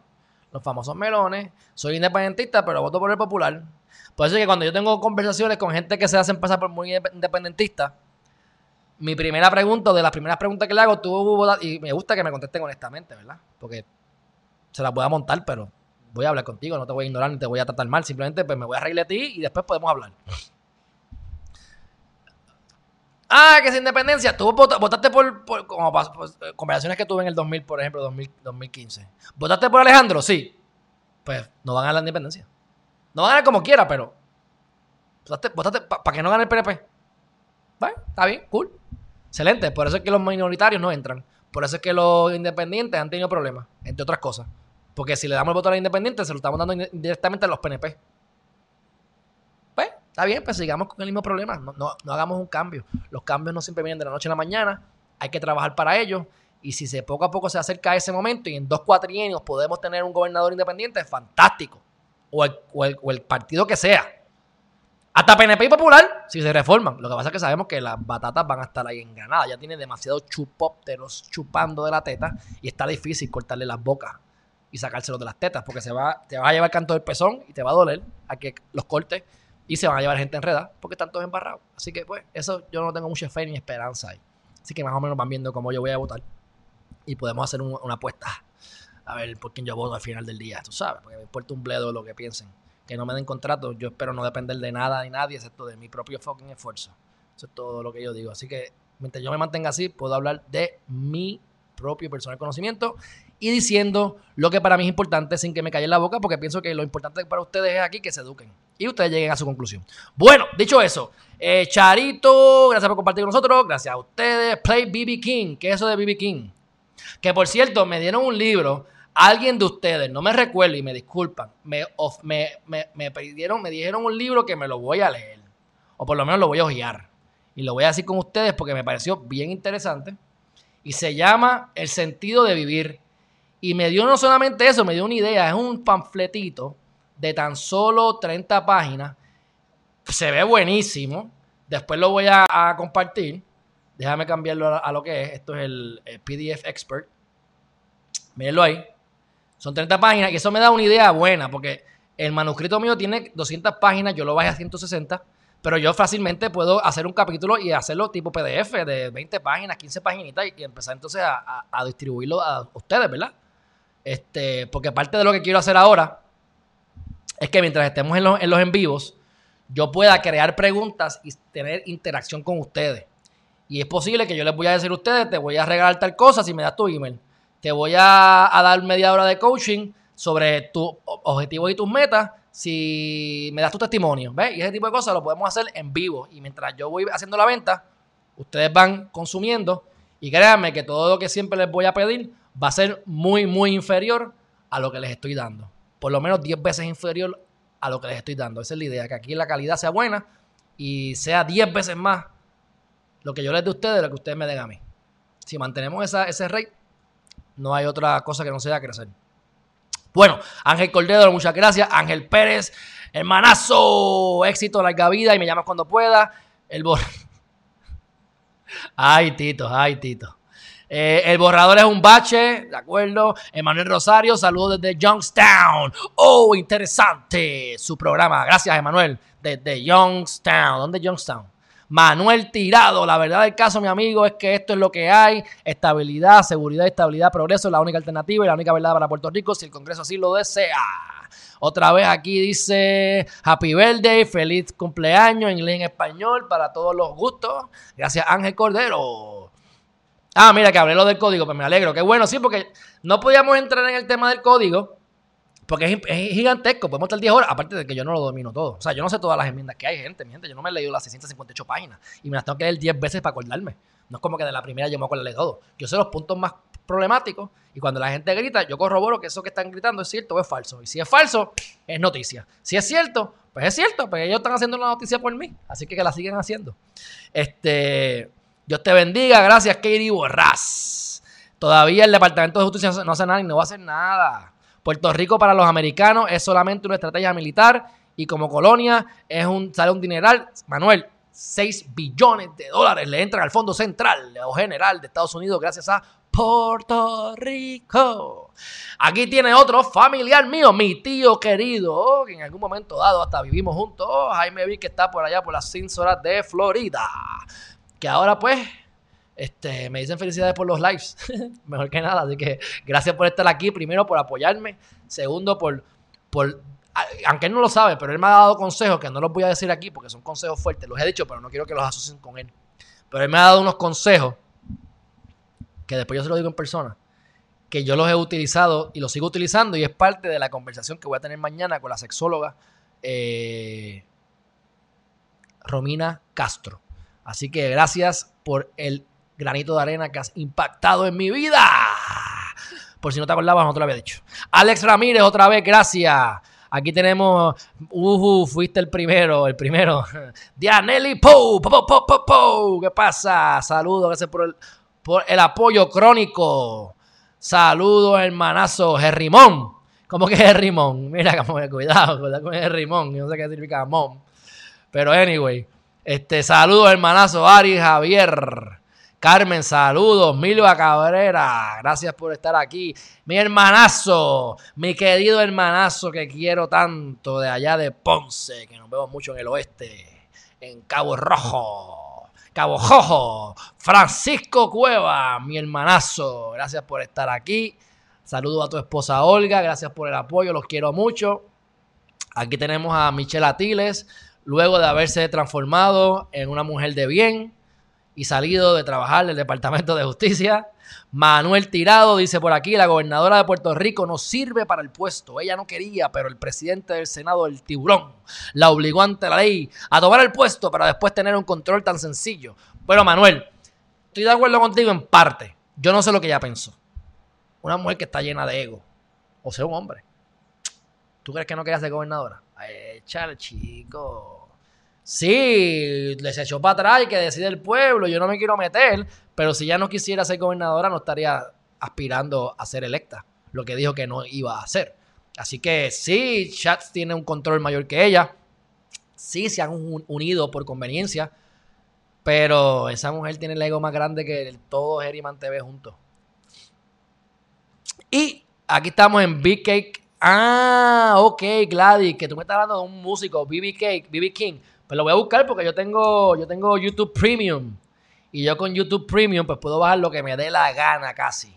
los famosos melones. Soy independentista, pero voto por el popular. Por eso es que cuando yo tengo conversaciones con gente que se hacen pasar por muy independentista, mi primera pregunta, de las primeras preguntas que le hago, tú y me gusta que me contesten honestamente, ¿verdad? Porque se las voy a montar, pero voy a hablar contigo, no te voy a ignorar ni te voy a tratar mal, simplemente pues me voy a reír de ti y después podemos hablar. Ah, que es independencia. Tú votaste por, como pues, conversaciones que tuve en el 2000, por ejemplo, 2015. ¿Votaste por Alejandro? Sí. Pues no van a la independencia. No van a ganar como quiera, pero votaste, para que no gane el PNP. Bueno, está bien, cool. Excelente. Por eso es que los minoritarios no entran. Por eso es que los independientes han tenido problemas, entre otras cosas. Porque si le damos el voto a los independientes, se lo estamos dando directamente a los PNP. Pues, está bien, pues sigamos con el mismo problema. No, hagamos un cambio. Los cambios no siempre vienen de la noche a la mañana. Hay que trabajar para ellos. Y si se poco a poco se acerca ese momento y en dos cuatrienios podemos tener un gobernador independiente, fantástico. O o el partido que sea. Hasta PNP y Popular, si se reforman. Lo que pasa es que sabemos que las batatas van a estar ahí en Granada. Ya tiene demasiados chupópteros chupando de la teta y está difícil cortarle las bocas y sacárselos de las tetas porque se va, te va a llevar el canto del pezón y te va a doler a que los cortes y se van a llevar gente enredada porque están todos embarrados. Así que, pues, eso yo no tengo mucha fe ni esperanza ahí. Así que más o menos van viendo cómo yo voy a votar y podemos hacer una apuesta a ver por quién yo voto al final del día, tú sabes, porque me importa un bledo lo que piensen que no me den contrato, yo espero no depender de nada ni nadie, excepto de mi propio fucking esfuerzo. Eso es todo lo que yo digo. Así que mientras yo me mantenga así, puedo hablar de mi propio personal conocimiento y diciendo lo que para mí es importante sin que me calle la boca, porque pienso que lo importante para ustedes es aquí que se eduquen y ustedes lleguen a su conclusión. Bueno, dicho eso, eh, Charito, gracias por compartir con nosotros, gracias a ustedes. Play BB King, ¿qué es eso de BB King? Que por cierto, me dieron un libro alguien de ustedes, no me recuerdo y me disculpan, me, me, me, pidieron, me dijeron un libro que me lo voy a leer, o por lo menos lo voy a ojear. Y lo voy a decir con ustedes porque me pareció bien interesante. Y se llama El sentido de vivir. Y me dio no solamente eso, me dio una idea. Es un panfletito de tan solo 30 páginas. Se ve buenísimo. Después lo voy a, compartir. Déjame cambiarlo a, lo que es. Esto es el, PDF Expert. Mírenlo ahí. Son 30 páginas y eso me da una idea buena porque el manuscrito mío tiene 200 páginas, yo lo bajé a 160, pero yo fácilmente puedo hacer un capítulo y hacerlo tipo PDF de 20 páginas, 15 paginitas y, empezar entonces a, distribuirlo a ustedes, ¿verdad? Este, porque parte de lo que quiero hacer ahora es que mientras estemos en los, en los en vivos, yo pueda crear preguntas y tener interacción con ustedes. Y es posible que yo les voy a decir a ustedes, te voy a regalar tal cosa si me das tu email te voy a, dar media hora de coaching sobre tus objetivos y tus metas si me das tu testimonio, ¿ves? Y ese tipo de cosas lo podemos hacer en vivo. Y mientras yo voy haciendo la venta, ustedes van consumiendo. Y créanme que todo lo que siempre les voy a pedir va a ser muy, muy inferior a lo que les estoy dando. Por lo menos 10 veces inferior a lo que les estoy dando. Esa es la idea, que aquí la calidad sea buena y sea 10 veces más lo que yo les dé a ustedes de lo que ustedes me den a mí. Si mantenemos esa, ese rate, no hay otra cosa que no sea crecer. Bueno, Ángel Cordero, muchas gracias. Ángel Pérez, hermanazo, éxito, larga vida y me llamas cuando pueda. El borrador. Ay, Tito, ay, Tito. Eh, el borrador es un bache, ¿de acuerdo? Emanuel Rosario, saludos desde Youngstown. Oh, interesante su programa. Gracias, Emanuel, desde Youngstown. ¿Dónde es Youngstown? Manuel Tirado. La verdad del caso, mi amigo, es que esto es lo que hay. Estabilidad, seguridad, estabilidad, progreso es la única alternativa y la única verdad para Puerto Rico si el Congreso así lo desea. Otra vez aquí dice Happy Birthday, feliz cumpleaños en inglés en español para todos los gustos. Gracias Ángel Cordero. Ah, mira que hablé lo del código, pues me alegro. Qué bueno, sí, porque no podíamos entrar en el tema del código porque es, gigantesco, podemos estar 10 horas, aparte de que yo no lo domino todo. O sea, yo no sé todas las enmiendas que hay, gente, mi gente. Yo no me he leído las 658 páginas y me las tengo que leer 10 veces para acordarme. No es como que de la primera yo me acuerdo de todo. Yo sé los puntos más problemático. Y cuando la gente grita, yo corroboro que eso que están gritando es cierto o es falso. Y si es falso, es noticia. Si es cierto, pues es cierto, porque ellos están haciendo una noticia por mí. Así que que la siguen haciendo. Este, Dios te bendiga. Gracias, Katie Borras. Todavía el Departamento de Justicia no hace nada y no va a hacer nada. Puerto Rico para los americanos es solamente una estrategia militar y como colonia es un, sale un dineral. Manuel, 6 billones de dólares le entran al Fondo Central o General de Estados Unidos gracias a Puerto Rico. Aquí tiene otro familiar mío, mi tío querido, que en algún momento dado hasta vivimos juntos. Jaime vi que está por allá por las cinzoras de Florida. Que ahora pues este, me dicen felicidades por los lives. Mejor que nada. Así que gracias por estar aquí. Primero, por apoyarme. Segundo, por, por. Aunque él no lo sabe, pero él me ha dado consejos que no los voy a decir aquí porque son consejos fuertes. Los he dicho, pero no quiero que los asocien con él. Pero él me ha dado unos consejos que después yo se los digo en persona, que yo los he utilizado y los sigo utilizando y es parte de la conversación que voy a tener mañana con la sexóloga eh, Romina Castro. Así que gracias por el granito de arena que has impactado en mi vida. Por si no te acordabas, no te lo había dicho. Alex Ramírez, otra vez, gracias. Aquí tenemos, uh, fuiste el primero, el primero. Dianelli Pou, Pou, Pou. ¿Qué pasa? Saludos, gracias por el, por el apoyo crónico. Saludos, hermanazo Gerrimón. ¿Cómo que Gerrimón? Mira, cuidado, cuidado con Gerrimón. Yo no sé qué significa mom. Pero anyway, este saludos, hermanazo Ari Javier. Carmen, saludos. Milva Cabrera, gracias por estar aquí. Mi hermanazo, mi querido hermanazo que quiero tanto de allá de Ponce, que nos vemos mucho en el oeste, en Cabo Rojo. Cabo Jojo, Francisco Cueva, mi hermanazo, gracias por estar aquí. Saludos a tu esposa Olga, gracias por el apoyo, los quiero mucho. Aquí tenemos a Michelle Atiles, luego de haberse transformado en una mujer de bien y salido de trabajar del Departamento de Justicia. Manuel Tirado dice por aquí, la gobernadora de Puerto Rico no sirve para el puesto. Ella no quería, pero el presidente del Senado, el tiburón, la obligó ante la ley a tomar el puesto para después tener un control tan sencillo. Bueno, Manuel, estoy de acuerdo contigo en parte. Yo no sé lo que ella pensó. Una mujer que está llena de ego. O sea, un hombre. ¿Tú crees que no quería ser gobernadora? Échale, chico. Sí, les echó para atrás y que decide el pueblo, yo no me quiero meter, pero si ya no quisiera ser gobernadora no estaría aspirando a ser electa, lo que dijo que no iba a hacer. Así que sí, Chats tiene un control mayor que ella, sí se han unido por conveniencia, pero esa mujer tiene el ego más grande que todo Herriman TV juntos. Y aquí estamos en Big Cake. Ah, ok, Gladys, que tú me estás hablando de un músico, BB Cake, BB King. Pues lo voy a buscar porque yo tengo, yo tengo YouTube Premium. Y yo con YouTube Premium pues puedo bajar lo que me dé la gana casi.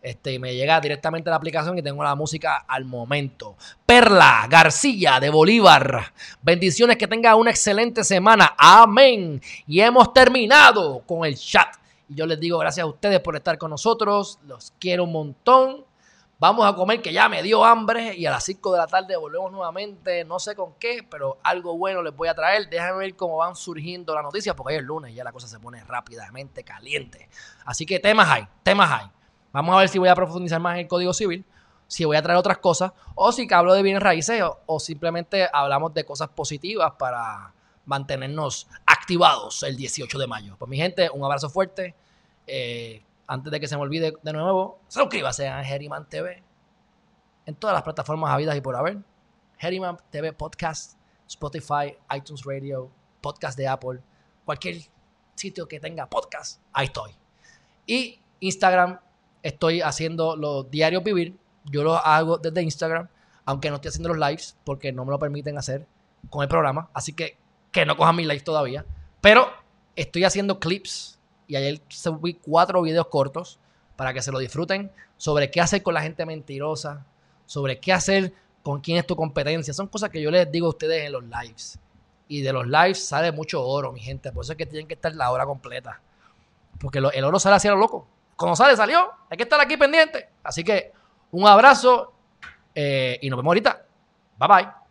Este, y me llega directamente a la aplicación y tengo la música al momento. Perla García de Bolívar. Bendiciones, que tenga una excelente semana. Amén. Y hemos terminado con el chat. Y yo les digo gracias a ustedes por estar con nosotros. Los quiero un montón. Vamos a comer que ya me dio hambre y a las 5 de la tarde volvemos nuevamente, no sé con qué, pero algo bueno les voy a traer. Déjenme ver cómo van surgiendo las noticias porque hoy es lunes y ya la cosa se pone rápidamente caliente. Así que temas hay, temas hay. Vamos a ver si voy a profundizar más en el Código Civil, si voy a traer otras cosas, o si hablo de bienes raíces, o, simplemente hablamos de cosas positivas para mantenernos activados el 18 de mayo. Pues mi gente, un abrazo fuerte. Eh, antes de que se me olvide de nuevo, suscríbase a Geriman TV en todas las plataformas habidas y por haber. Geriman TV Podcast, Spotify, iTunes Radio, podcast de Apple, cualquier sitio que tenga podcast, ahí estoy. Y Instagram, estoy haciendo los diarios vivir. Yo lo hago desde Instagram, aunque no estoy haciendo los lives porque no me lo permiten hacer con el programa. Así que que no cojan mi live todavía. Pero estoy haciendo clips y ayer subí cuatro videos cortos para que se lo disfruten sobre qué hacer con la gente mentirosa, sobre qué hacer con quién es tu competencia. Son cosas que yo les digo a ustedes en los lives. Y de los lives sale mucho oro, mi gente. Por eso es que tienen que estar la hora completa. Porque el oro sale así a lo loco. Cuando sale, salió. Hay que estar aquí pendiente. Así que un abrazo eh, y nos vemos ahorita. Bye bye.